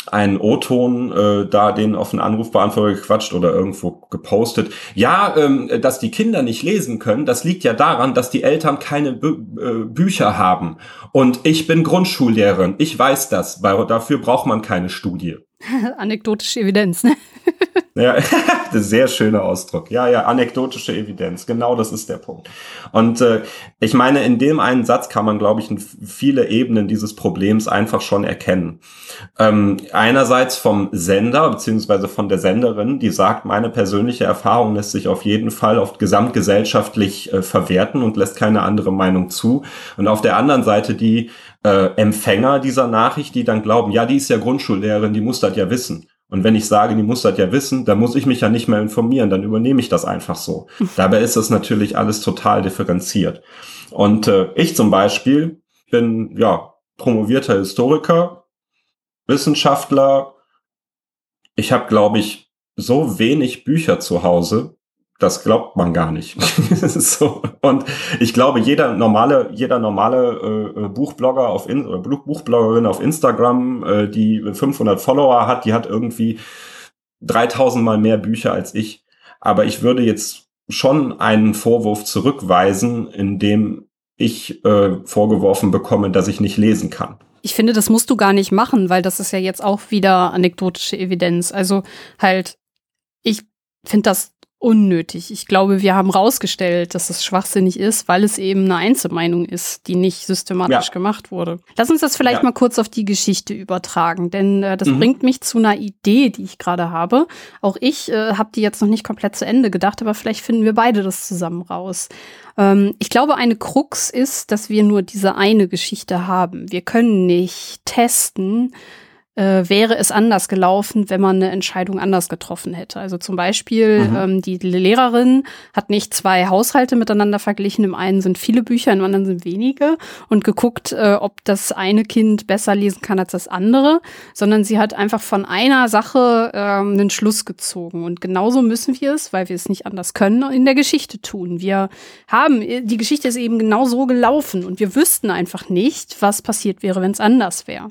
einen O-Ton äh, da den auf den Anrufbeantworter gequatscht oder irgendwo gepostet. Ja, ähm, dass die Kinder nicht lesen können, das liegt ja daran, dass die Eltern keine Bü äh, Bücher haben. Und ich bin Grundschullehrerin, ich weiß das, weil dafür braucht man keine Studie. Anekdotische Evidenz, ne? Ja, sehr schöner Ausdruck. Ja, ja, anekdotische Evidenz. Genau das ist der Punkt. Und äh, ich meine, in dem einen Satz kann man, glaube ich, viele Ebenen dieses Problems einfach schon erkennen. Ähm, einerseits vom Sender beziehungsweise von der Senderin, die sagt, meine persönliche Erfahrung lässt sich auf jeden Fall oft gesamtgesellschaftlich äh, verwerten und lässt keine andere Meinung zu. Und auf der anderen Seite die äh, Empfänger dieser Nachricht, die dann glauben, ja, die ist ja Grundschullehrerin, die muss das ja wissen. Und wenn ich sage, die muss das ja wissen, dann muss ich mich ja nicht mehr informieren, dann übernehme ich das einfach so. Dabei ist das natürlich alles total differenziert. Und äh, ich zum Beispiel bin ja promovierter Historiker, Wissenschaftler. Ich habe, glaube ich, so wenig Bücher zu Hause, das glaubt man gar nicht. so. Und ich glaube, jeder normale, jeder normale äh, Buchblogger auf In oder Buchbloggerin auf Instagram, äh, die 500 Follower hat, die hat irgendwie 3000 mal mehr Bücher als ich. Aber ich würde jetzt schon einen Vorwurf zurückweisen, in dem ich äh, vorgeworfen bekomme, dass ich nicht lesen kann. Ich finde, das musst du gar nicht machen, weil das ist ja jetzt auch wieder anekdotische Evidenz. Also halt, ich finde das unnötig. Ich glaube, wir haben rausgestellt, dass es schwachsinnig ist, weil es eben eine Einzelmeinung ist, die nicht systematisch ja. gemacht wurde. Lass uns das vielleicht ja. mal kurz auf die Geschichte übertragen, denn äh, das mhm. bringt mich zu einer Idee, die ich gerade habe. Auch ich äh, habe die jetzt noch nicht komplett zu Ende gedacht, aber vielleicht finden wir beide das zusammen raus. Ähm, ich glaube, eine Krux ist, dass wir nur diese eine Geschichte haben. Wir können nicht testen, äh, wäre es anders gelaufen, wenn man eine Entscheidung anders getroffen hätte. Also zum Beispiel, mhm. ähm, die Lehrerin hat nicht zwei Haushalte miteinander verglichen. Im einen sind viele Bücher, im anderen sind wenige und geguckt, äh, ob das eine Kind besser lesen kann als das andere, sondern sie hat einfach von einer Sache äh, einen Schluss gezogen. Und genauso müssen wir es, weil wir es nicht anders können, in der Geschichte tun. Wir haben, die Geschichte ist eben genau so gelaufen und wir wüssten einfach nicht, was passiert wäre, wenn es anders wäre.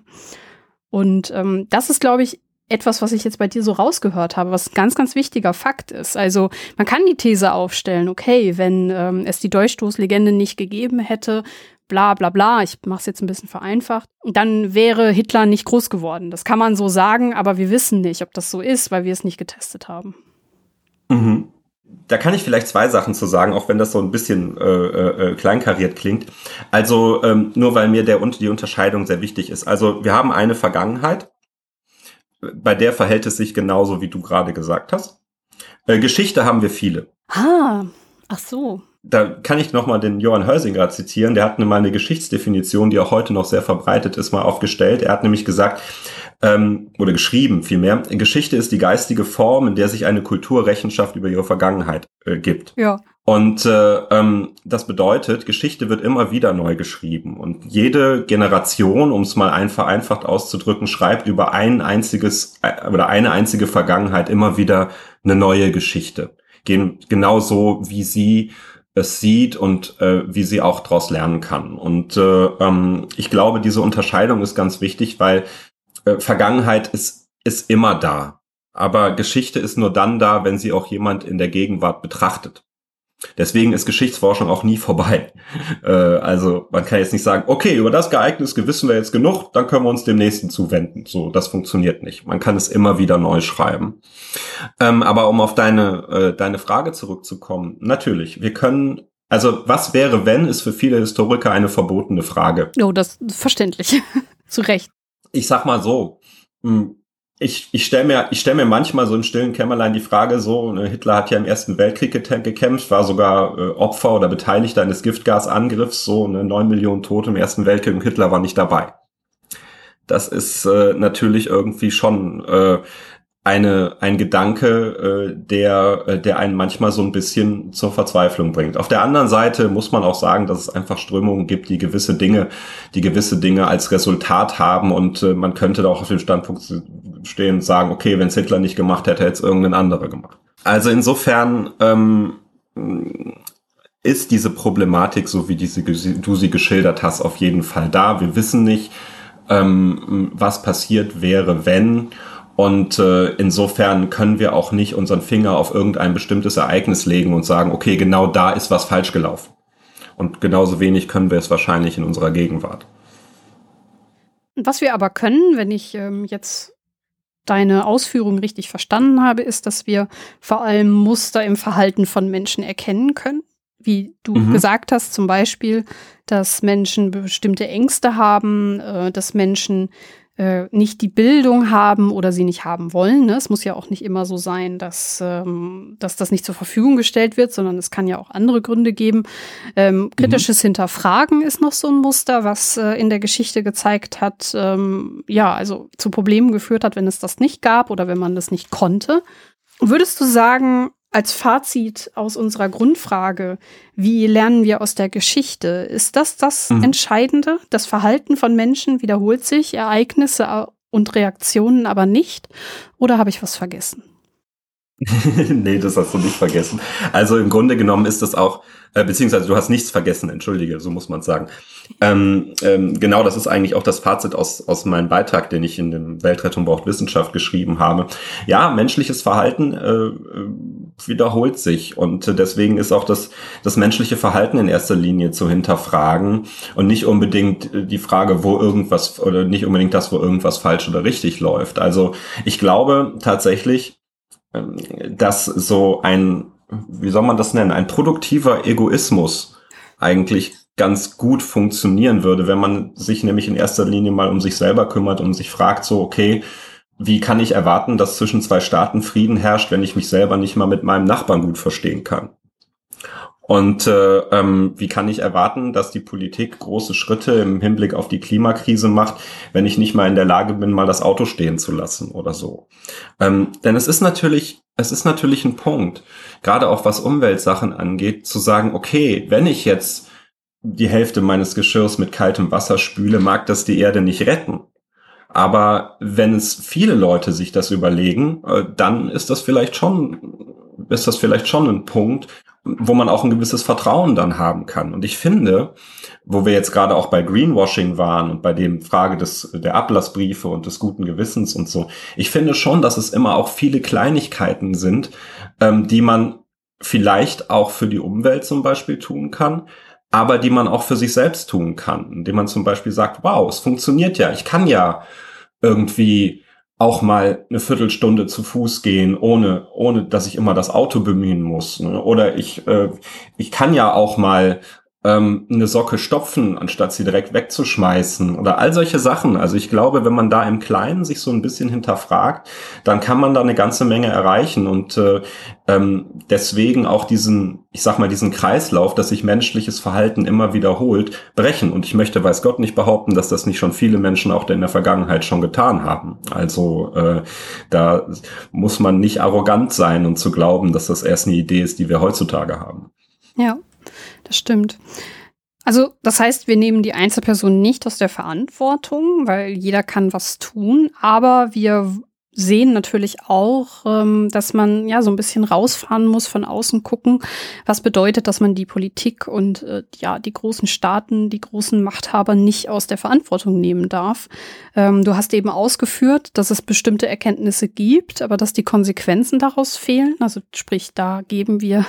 Und ähm, das ist, glaube ich, etwas, was ich jetzt bei dir so rausgehört habe, was ein ganz, ganz wichtiger Fakt ist. Also man kann die These aufstellen, okay, wenn ähm, es die Durchstoßlegende nicht gegeben hätte, bla bla bla, ich mache es jetzt ein bisschen vereinfacht, dann wäre Hitler nicht groß geworden. Das kann man so sagen, aber wir wissen nicht, ob das so ist, weil wir es nicht getestet haben. Mhm. Da kann ich vielleicht zwei Sachen zu sagen, auch wenn das so ein bisschen äh, äh, kleinkariert klingt. Also ähm, nur weil mir der, die Unterscheidung sehr wichtig ist. Also wir haben eine Vergangenheit, bei der verhält es sich genauso, wie du gerade gesagt hast. Äh, Geschichte haben wir viele. Ah, ach so. Da kann ich nochmal den Johann Hölsinger zitieren. Der hat mal eine Geschichtsdefinition, die auch heute noch sehr verbreitet ist, mal aufgestellt. Er hat nämlich gesagt, ähm, oder geschrieben vielmehr, Geschichte ist die geistige Form, in der sich eine Kultur Rechenschaft über ihre Vergangenheit äh, gibt. Ja. Und äh, ähm, das bedeutet, Geschichte wird immer wieder neu geschrieben. Und jede Generation, um es mal ein vereinfacht auszudrücken, schreibt über ein einziges äh, oder eine einzige Vergangenheit immer wieder eine neue Geschichte. Gehen genau so, wie sie es sieht und äh, wie sie auch daraus lernen kann. Und äh, ähm, ich glaube, diese Unterscheidung ist ganz wichtig, weil äh, Vergangenheit ist, ist immer da. Aber Geschichte ist nur dann da, wenn sie auch jemand in der Gegenwart betrachtet. Deswegen ist Geschichtsforschung auch nie vorbei. Äh, also man kann jetzt nicht sagen, okay, über das Ereignis wissen wir jetzt genug, dann können wir uns dem nächsten zuwenden. So, das funktioniert nicht. Man kann es immer wieder neu schreiben. Ähm, aber um auf deine, äh, deine Frage zurückzukommen, natürlich, wir können also was wäre, wenn, ist für viele Historiker eine verbotene Frage. Oh, das ist verständlich. Zu Recht. Ich sag mal so, hm, ich, ich stelle mir, ich stell mir manchmal so im stillen Kämmerlein die Frage so, ne, Hitler hat ja im Ersten Weltkrieg gekämpft, war sogar äh, Opfer oder Beteiligter eines Giftgasangriffs, so ne, neun Millionen Tote im Ersten Weltkrieg und Hitler war nicht dabei. Das ist äh, natürlich irgendwie schon äh, eine, ein Gedanke, äh, der, äh, der einen manchmal so ein bisschen zur Verzweiflung bringt. Auf der anderen Seite muss man auch sagen, dass es einfach Strömungen gibt, die gewisse Dinge, die gewisse Dinge als Resultat haben und äh, man könnte da auch auf dem Standpunkt stehen und sagen, okay, wenn Hitler nicht gemacht hätte, hätte es irgendein anderer gemacht. Also insofern ähm, ist diese Problematik, so wie diese, du sie geschildert hast, auf jeden Fall da. Wir wissen nicht, ähm, was passiert wäre, wenn und äh, insofern können wir auch nicht unseren Finger auf irgendein bestimmtes Ereignis legen und sagen, okay, genau da ist was falsch gelaufen. Und genauso wenig können wir es wahrscheinlich in unserer Gegenwart. Was wir aber können, wenn ich ähm, jetzt deine Ausführungen richtig verstanden habe, ist, dass wir vor allem Muster im Verhalten von Menschen erkennen können. Wie du mhm. gesagt hast, zum Beispiel, dass Menschen bestimmte Ängste haben, äh, dass Menschen äh, nicht die Bildung haben oder sie nicht haben wollen. Ne? Es muss ja auch nicht immer so sein, dass, ähm, dass das nicht zur Verfügung gestellt wird, sondern es kann ja auch andere Gründe geben. Ähm, kritisches mhm. Hinterfragen ist noch so ein Muster, was äh, in der Geschichte gezeigt hat, ähm, ja, also zu Problemen geführt hat, wenn es das nicht gab oder wenn man das nicht konnte. Würdest du sagen, als Fazit aus unserer Grundfrage, wie lernen wir aus der Geschichte, ist das das mhm. Entscheidende? Das Verhalten von Menschen wiederholt sich, Ereignisse und Reaktionen aber nicht? Oder habe ich was vergessen? nee, das hast du nicht vergessen. Also im Grunde genommen ist das auch, äh, beziehungsweise du hast nichts vergessen, entschuldige, so muss man sagen. Ähm, ähm, genau, das ist eigentlich auch das Fazit aus, aus meinem Beitrag, den ich in dem Weltrettung braucht Wissenschaft geschrieben habe. Ja, menschliches Verhalten äh, äh wiederholt sich und deswegen ist auch das, das menschliche Verhalten in erster Linie zu hinterfragen und nicht unbedingt die Frage, wo irgendwas oder nicht unbedingt das, wo irgendwas falsch oder richtig läuft. Also ich glaube tatsächlich, dass so ein, wie soll man das nennen, ein produktiver Egoismus eigentlich ganz gut funktionieren würde, wenn man sich nämlich in erster Linie mal um sich selber kümmert und sich fragt so, okay, wie kann ich erwarten, dass zwischen zwei Staaten Frieden herrscht, wenn ich mich selber nicht mal mit meinem Nachbarn gut verstehen kann? Und äh, ähm, wie kann ich erwarten, dass die Politik große Schritte im Hinblick auf die Klimakrise macht, wenn ich nicht mal in der Lage bin, mal das Auto stehen zu lassen oder so? Ähm, denn es ist natürlich, es ist natürlich ein Punkt, gerade auch was Umweltsachen angeht, zu sagen, okay, wenn ich jetzt die Hälfte meines Geschirrs mit kaltem Wasser spüle, mag das die Erde nicht retten. Aber wenn es viele Leute sich das überlegen, äh, dann ist das vielleicht schon, ist das vielleicht schon ein Punkt, wo man auch ein gewisses Vertrauen dann haben kann. Und ich finde, wo wir jetzt gerade auch bei Greenwashing waren und bei dem Frage des, der Ablassbriefe und des guten Gewissens und so, ich finde schon, dass es immer auch viele Kleinigkeiten sind, ähm, die man vielleicht auch für die Umwelt zum Beispiel tun kann, aber die man auch für sich selbst tun kann, indem man zum Beispiel sagt, wow, es funktioniert ja, ich kann ja irgendwie auch mal eine Viertelstunde zu Fuß gehen, ohne, ohne dass ich immer das Auto bemühen muss. Ne? Oder ich, äh, ich kann ja auch mal ähm, eine Socke stopfen, anstatt sie direkt wegzuschmeißen oder all solche Sachen. Also ich glaube, wenn man da im Kleinen sich so ein bisschen hinterfragt, dann kann man da eine ganze Menge erreichen und äh, ähm, deswegen auch diesen, ich sag mal, diesen Kreislauf, dass sich menschliches Verhalten immer wiederholt, brechen. Und ich möchte, weiß Gott, nicht behaupten, dass das nicht schon viele Menschen auch in der Vergangenheit schon getan haben. Also äh, da muss man nicht arrogant sein und zu glauben, dass das erst eine Idee ist, die wir heutzutage haben. Ja, das stimmt. Also, das heißt, wir nehmen die Einzelperson nicht aus der Verantwortung, weil jeder kann was tun, aber wir sehen natürlich auch, ähm, dass man ja so ein bisschen rausfahren muss, von außen gucken, was bedeutet, dass man die Politik und äh, ja die großen Staaten, die großen Machthaber nicht aus der Verantwortung nehmen darf. Ähm, du hast eben ausgeführt, dass es bestimmte Erkenntnisse gibt, aber dass die Konsequenzen daraus fehlen. Also sprich, da geben wir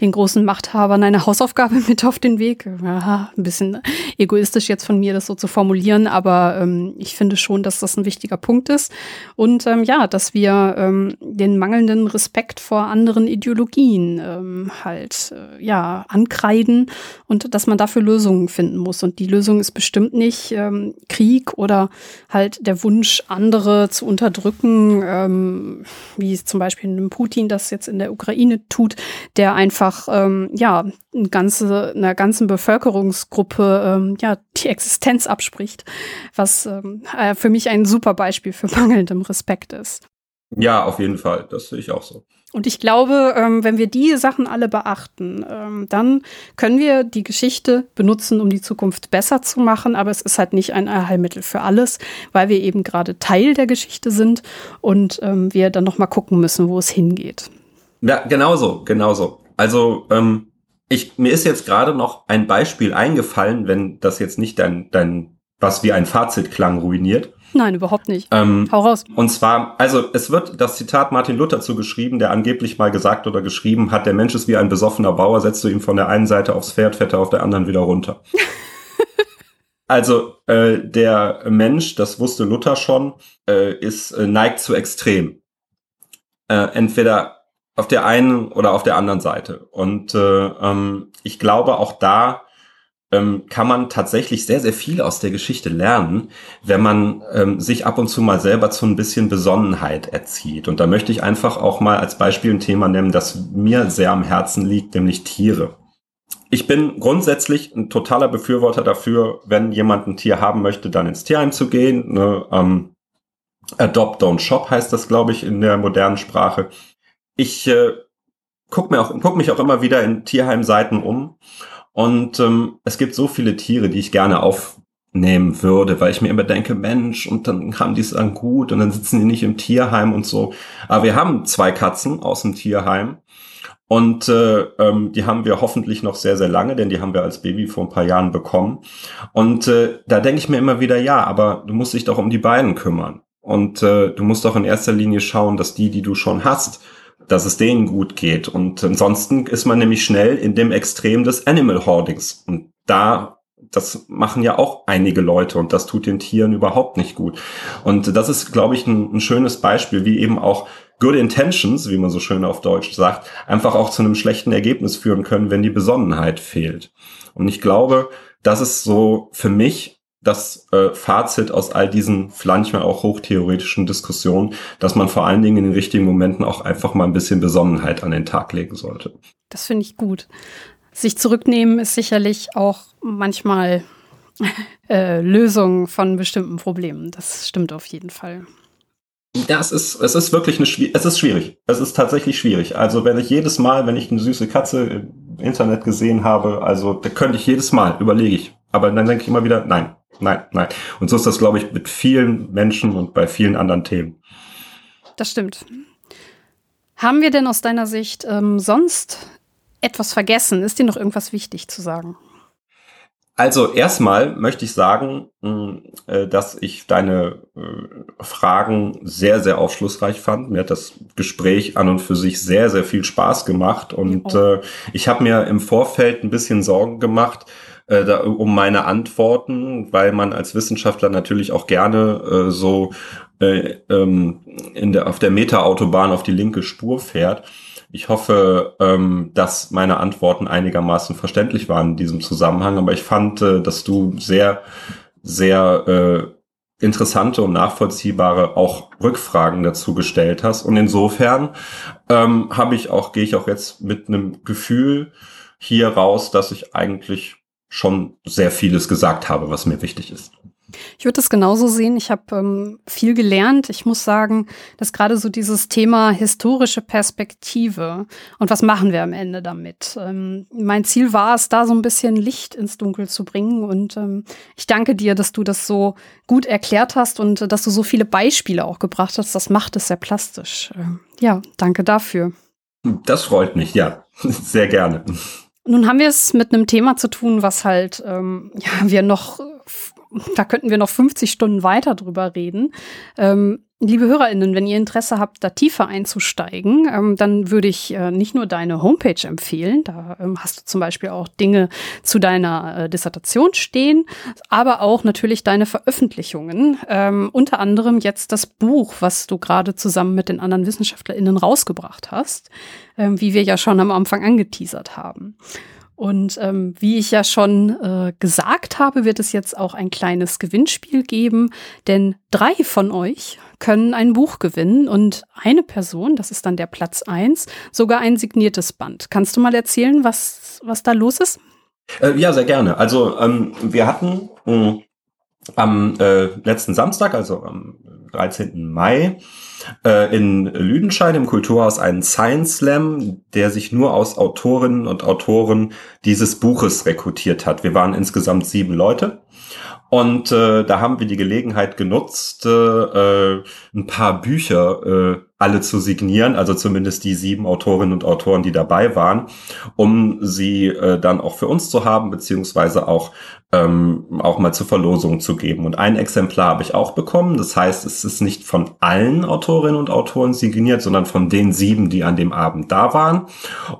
den großen Machthabern eine Hausaufgabe mit auf den Weg. Ja, ein bisschen egoistisch jetzt von mir, das so zu formulieren, aber ähm, ich finde schon, dass das ein wichtiger Punkt ist. Und ähm, ja, dass wir ähm, den mangelnden Respekt vor anderen Ideologien ähm, halt äh, ja ankreiden und dass man dafür Lösungen finden muss. Und die Lösung ist bestimmt nicht ähm, Krieg oder halt der Wunsch, andere zu unterdrücken, ähm, wie zum Beispiel Putin das jetzt in der Ukraine tut, der einfach ähm, ja eine ganze, einer ganzen Bevölkerungsgruppe ähm, ja die Existenz abspricht, was ähm, äh, für mich ein super Beispiel für mangelndem Respekt ist. Ja, auf jeden Fall. Das sehe ich auch so. Und ich glaube, ähm, wenn wir die Sachen alle beachten, ähm, dann können wir die Geschichte benutzen, um die Zukunft besser zu machen. Aber es ist halt nicht ein Allheilmittel für alles, weil wir eben gerade Teil der Geschichte sind und ähm, wir dann noch mal gucken müssen, wo es hingeht. Ja, genauso, genauso. Also ähm, ich, mir ist jetzt gerade noch ein Beispiel eingefallen, wenn das jetzt nicht dein, dein was wie ein Fazit klang ruiniert. Nein, überhaupt nicht. Ähm, Hau raus. Und zwar, also es wird das Zitat Martin Luther zugeschrieben, der angeblich mal gesagt oder geschrieben hat, der Mensch ist wie ein besoffener Bauer, setzt du ihm von der einen Seite aufs Pferd, fährt er auf der anderen wieder runter. also äh, der Mensch, das wusste Luther schon, äh, ist äh, neigt zu extrem. Äh, entweder auf der einen oder auf der anderen Seite. Und äh, ähm, ich glaube, auch da ähm, kann man tatsächlich sehr, sehr viel aus der Geschichte lernen, wenn man ähm, sich ab und zu mal selber zu ein bisschen Besonnenheit erzieht. Und da möchte ich einfach auch mal als Beispiel ein Thema nennen, das mir sehr am Herzen liegt, nämlich Tiere. Ich bin grundsätzlich ein totaler Befürworter dafür, wenn jemand ein Tier haben möchte, dann ins Tierheim zu gehen. Ne? Ähm, Adopt, don't shop heißt das, glaube ich, in der modernen Sprache. Ich äh, guck, mir auch, guck mich auch immer wieder in Tierheimseiten um und ähm, es gibt so viele Tiere, die ich gerne aufnehmen würde, weil ich mir immer denke, Mensch, und dann haben die es dann gut und dann sitzen die nicht im Tierheim und so. Aber wir haben zwei Katzen aus dem Tierheim. Und äh, ähm, die haben wir hoffentlich noch sehr, sehr lange, denn die haben wir als Baby vor ein paar Jahren bekommen. Und äh, da denke ich mir immer wieder, ja, aber du musst dich doch um die beiden kümmern. Und äh, du musst doch in erster Linie schauen, dass die, die du schon hast, dass es denen gut geht. Und ansonsten ist man nämlich schnell in dem Extrem des Animal Hoardings. Und da, das machen ja auch einige Leute und das tut den Tieren überhaupt nicht gut. Und das ist, glaube ich, ein, ein schönes Beispiel, wie eben auch Good Intentions, wie man so schön auf Deutsch sagt, einfach auch zu einem schlechten Ergebnis führen können, wenn die Besonnenheit fehlt. Und ich glaube, das ist so für mich das äh, Fazit aus all diesen manchmal auch hochtheoretischen Diskussionen, dass man vor allen Dingen in den richtigen Momenten auch einfach mal ein bisschen Besonnenheit an den Tag legen sollte. Das finde ich gut. sich zurücknehmen ist sicherlich auch manchmal äh, Lösung von bestimmten Problemen. Das stimmt auf jeden Fall. Ja, es ist, es ist wirklich eine, es ist schwierig. Es ist tatsächlich schwierig. Also wenn ich jedes Mal, wenn ich eine süße Katze im Internet gesehen habe, also da könnte ich jedes Mal, überlege ich. Aber dann denke ich immer wieder, nein, nein, nein. Und so ist das, glaube ich, mit vielen Menschen und bei vielen anderen Themen. Das stimmt. Haben wir denn aus deiner Sicht ähm, sonst etwas vergessen? Ist dir noch irgendwas wichtig zu sagen? Also erstmal möchte ich sagen, hm, äh, dass ich deine äh, Fragen sehr, sehr aufschlussreich fand. Mir hat das Gespräch an und für sich sehr, sehr viel Spaß gemacht. Und oh. ich habe mir im Vorfeld ein bisschen Sorgen gemacht, um meine Antworten, weil man als Wissenschaftler natürlich auch gerne so ähm, in der, auf der Meta-Autobahn auf die linke Spur fährt. Ich hoffe, ähm, dass meine Antworten einigermaßen verständlich waren in diesem Zusammenhang, aber ich fand, äh, dass du sehr, sehr äh, interessante und nachvollziehbare auch Rückfragen dazu gestellt hast. Und insofern ähm, habe ich auch, gehe ich auch jetzt mit einem Gefühl hier raus, dass ich eigentlich schon sehr vieles gesagt habe, was mir wichtig ist. Ich würde das genauso sehen. Ich habe ähm, viel gelernt. Ich muss sagen, dass gerade so dieses Thema historische Perspektive und was machen wir am Ende damit. Ähm, mein Ziel war es, da so ein bisschen Licht ins Dunkel zu bringen. Und ähm, ich danke dir, dass du das so gut erklärt hast und äh, dass du so viele Beispiele auch gebracht hast. Das macht es sehr plastisch. Äh, ja, danke dafür. Das freut mich, ja. Sehr gerne. Nun haben wir es mit einem Thema zu tun, was halt ähm, ja, wir noch da könnten wir noch 50 Stunden weiter drüber reden. Ähm, liebe HörerInnen, wenn ihr Interesse habt, da tiefer einzusteigen, ähm, dann würde ich äh, nicht nur deine Homepage empfehlen, da ähm, hast du zum Beispiel auch Dinge zu deiner äh, Dissertation stehen, aber auch natürlich deine Veröffentlichungen, ähm, unter anderem jetzt das Buch, was du gerade zusammen mit den anderen WissenschaftlerInnen rausgebracht hast, ähm, wie wir ja schon am Anfang angeteasert haben. Und ähm, wie ich ja schon äh, gesagt habe, wird es jetzt auch ein kleines Gewinnspiel geben, denn drei von euch können ein Buch gewinnen und eine Person, das ist dann der Platz eins, sogar ein signiertes Band. Kannst du mal erzählen, was, was da los ist? Äh, ja, sehr gerne. Also ähm, wir hatten mh, am äh, letzten Samstag, also am 13. Mai, äh, in Lüdenscheid im Kulturhaus einen Science Slam, der sich nur aus Autorinnen und Autoren dieses Buches rekrutiert hat. Wir waren insgesamt sieben Leute. Und äh, da haben wir die Gelegenheit genutzt, äh, ein paar Bücher äh, alle zu signieren, also zumindest die sieben Autorinnen und Autoren, die dabei waren, um sie äh, dann auch für uns zu haben, beziehungsweise auch ähm, auch mal zur Verlosung zu geben. Und ein Exemplar habe ich auch bekommen. Das heißt, es ist nicht von allen Autorinnen und Autoren signiert, sondern von den sieben, die an dem Abend da waren.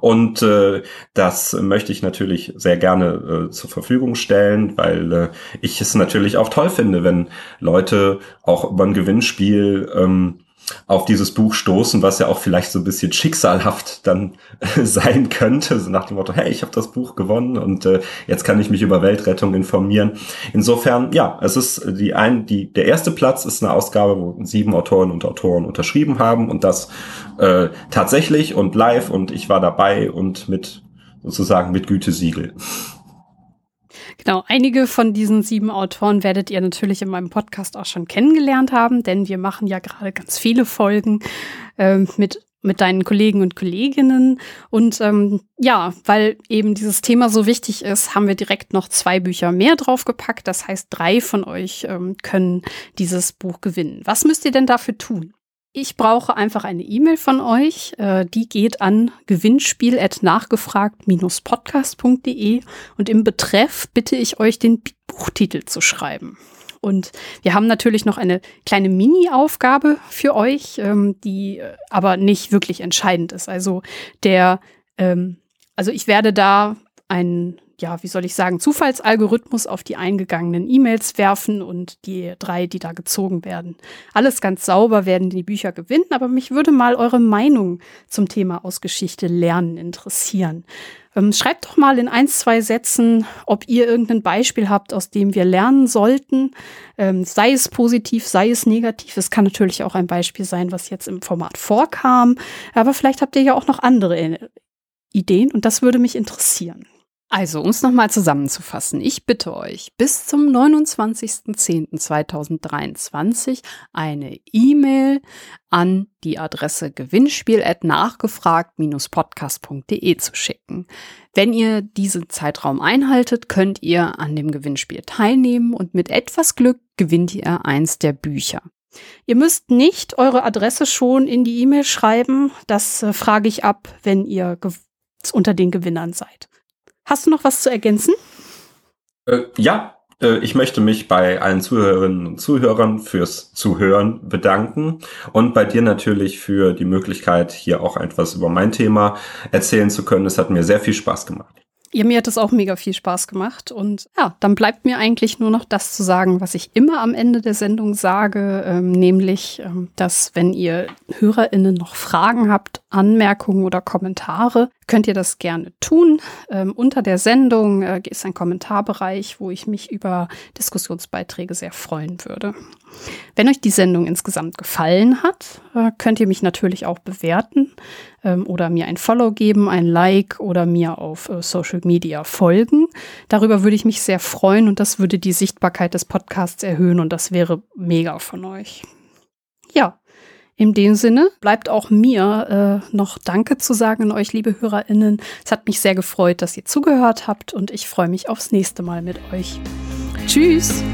Und äh, das möchte ich natürlich sehr gerne äh, zur Verfügung stellen, weil äh, ich es natürlich auch toll finde, wenn Leute auch über ein Gewinnspiel ähm, auf dieses Buch stoßen, was ja auch vielleicht so ein bisschen schicksalhaft dann sein könnte, so nach dem Motto, hey, ich habe das Buch gewonnen und äh, jetzt kann ich mich über Weltrettung informieren. Insofern, ja, es ist die ein, die der erste Platz ist eine Ausgabe, wo sieben Autoren und Autoren unterschrieben haben und das äh, tatsächlich und live und ich war dabei und mit sozusagen mit Gütesiegel. Genau, einige von diesen sieben Autoren werdet ihr natürlich in meinem Podcast auch schon kennengelernt haben, denn wir machen ja gerade ganz viele Folgen äh, mit mit deinen Kollegen und Kolleginnen. Und ähm, ja, weil eben dieses Thema so wichtig ist, haben wir direkt noch zwei Bücher mehr draufgepackt. Das heißt, drei von euch ähm, können dieses Buch gewinnen. Was müsst ihr denn dafür tun? Ich brauche einfach eine E-Mail von euch. Äh, die geht an gewinnspiel.nachgefragt-podcast.de und im Betreff bitte ich euch, den Buchtitel zu schreiben. Und wir haben natürlich noch eine kleine Mini-Aufgabe für euch, ähm, die äh, aber nicht wirklich entscheidend ist. Also der, ähm, also ich werde da einen ja, wie soll ich sagen, Zufallsalgorithmus auf die eingegangenen E-Mails werfen und die drei, die da gezogen werden. Alles ganz sauber werden die Bücher gewinnen, aber mich würde mal eure Meinung zum Thema aus Geschichte lernen interessieren. Ähm, schreibt doch mal in ein, zwei Sätzen, ob ihr irgendein Beispiel habt, aus dem wir lernen sollten. Ähm, sei es positiv, sei es negativ. Es kann natürlich auch ein Beispiel sein, was jetzt im Format vorkam. Aber vielleicht habt ihr ja auch noch andere Ideen und das würde mich interessieren. Also, um es nochmal zusammenzufassen, ich bitte euch, bis zum 29.10.2023 eine E-Mail an die Adresse gewinnspiel.nachgefragt-podcast.de zu schicken. Wenn ihr diesen Zeitraum einhaltet, könnt ihr an dem Gewinnspiel teilnehmen und mit etwas Glück gewinnt ihr eins der Bücher. Ihr müsst nicht eure Adresse schon in die E-Mail schreiben. Das äh, frage ich ab, wenn ihr unter den Gewinnern seid. Hast du noch was zu ergänzen? Äh, ja, äh, ich möchte mich bei allen Zuhörerinnen und Zuhörern fürs Zuhören bedanken und bei dir natürlich für die Möglichkeit, hier auch etwas über mein Thema erzählen zu können. Es hat mir sehr viel Spaß gemacht. Ja, mir hat es auch mega viel Spaß gemacht. Und ja, dann bleibt mir eigentlich nur noch das zu sagen, was ich immer am Ende der Sendung sage, ähm, nämlich, ähm, dass wenn ihr HörerInnen noch Fragen habt, Anmerkungen oder Kommentare, könnt ihr das gerne tun. Ähm, unter der Sendung äh, ist ein Kommentarbereich, wo ich mich über Diskussionsbeiträge sehr freuen würde. Wenn euch die Sendung insgesamt gefallen hat, äh, könnt ihr mich natürlich auch bewerten ähm, oder mir ein Follow geben, ein Like oder mir auf äh, Social Media folgen. Darüber würde ich mich sehr freuen und das würde die Sichtbarkeit des Podcasts erhöhen und das wäre mega von euch. Ja, in dem Sinne bleibt auch mir äh, noch Danke zu sagen an euch, liebe HörerInnen. Es hat mich sehr gefreut, dass ihr zugehört habt und ich freue mich aufs nächste Mal mit euch. Tschüss!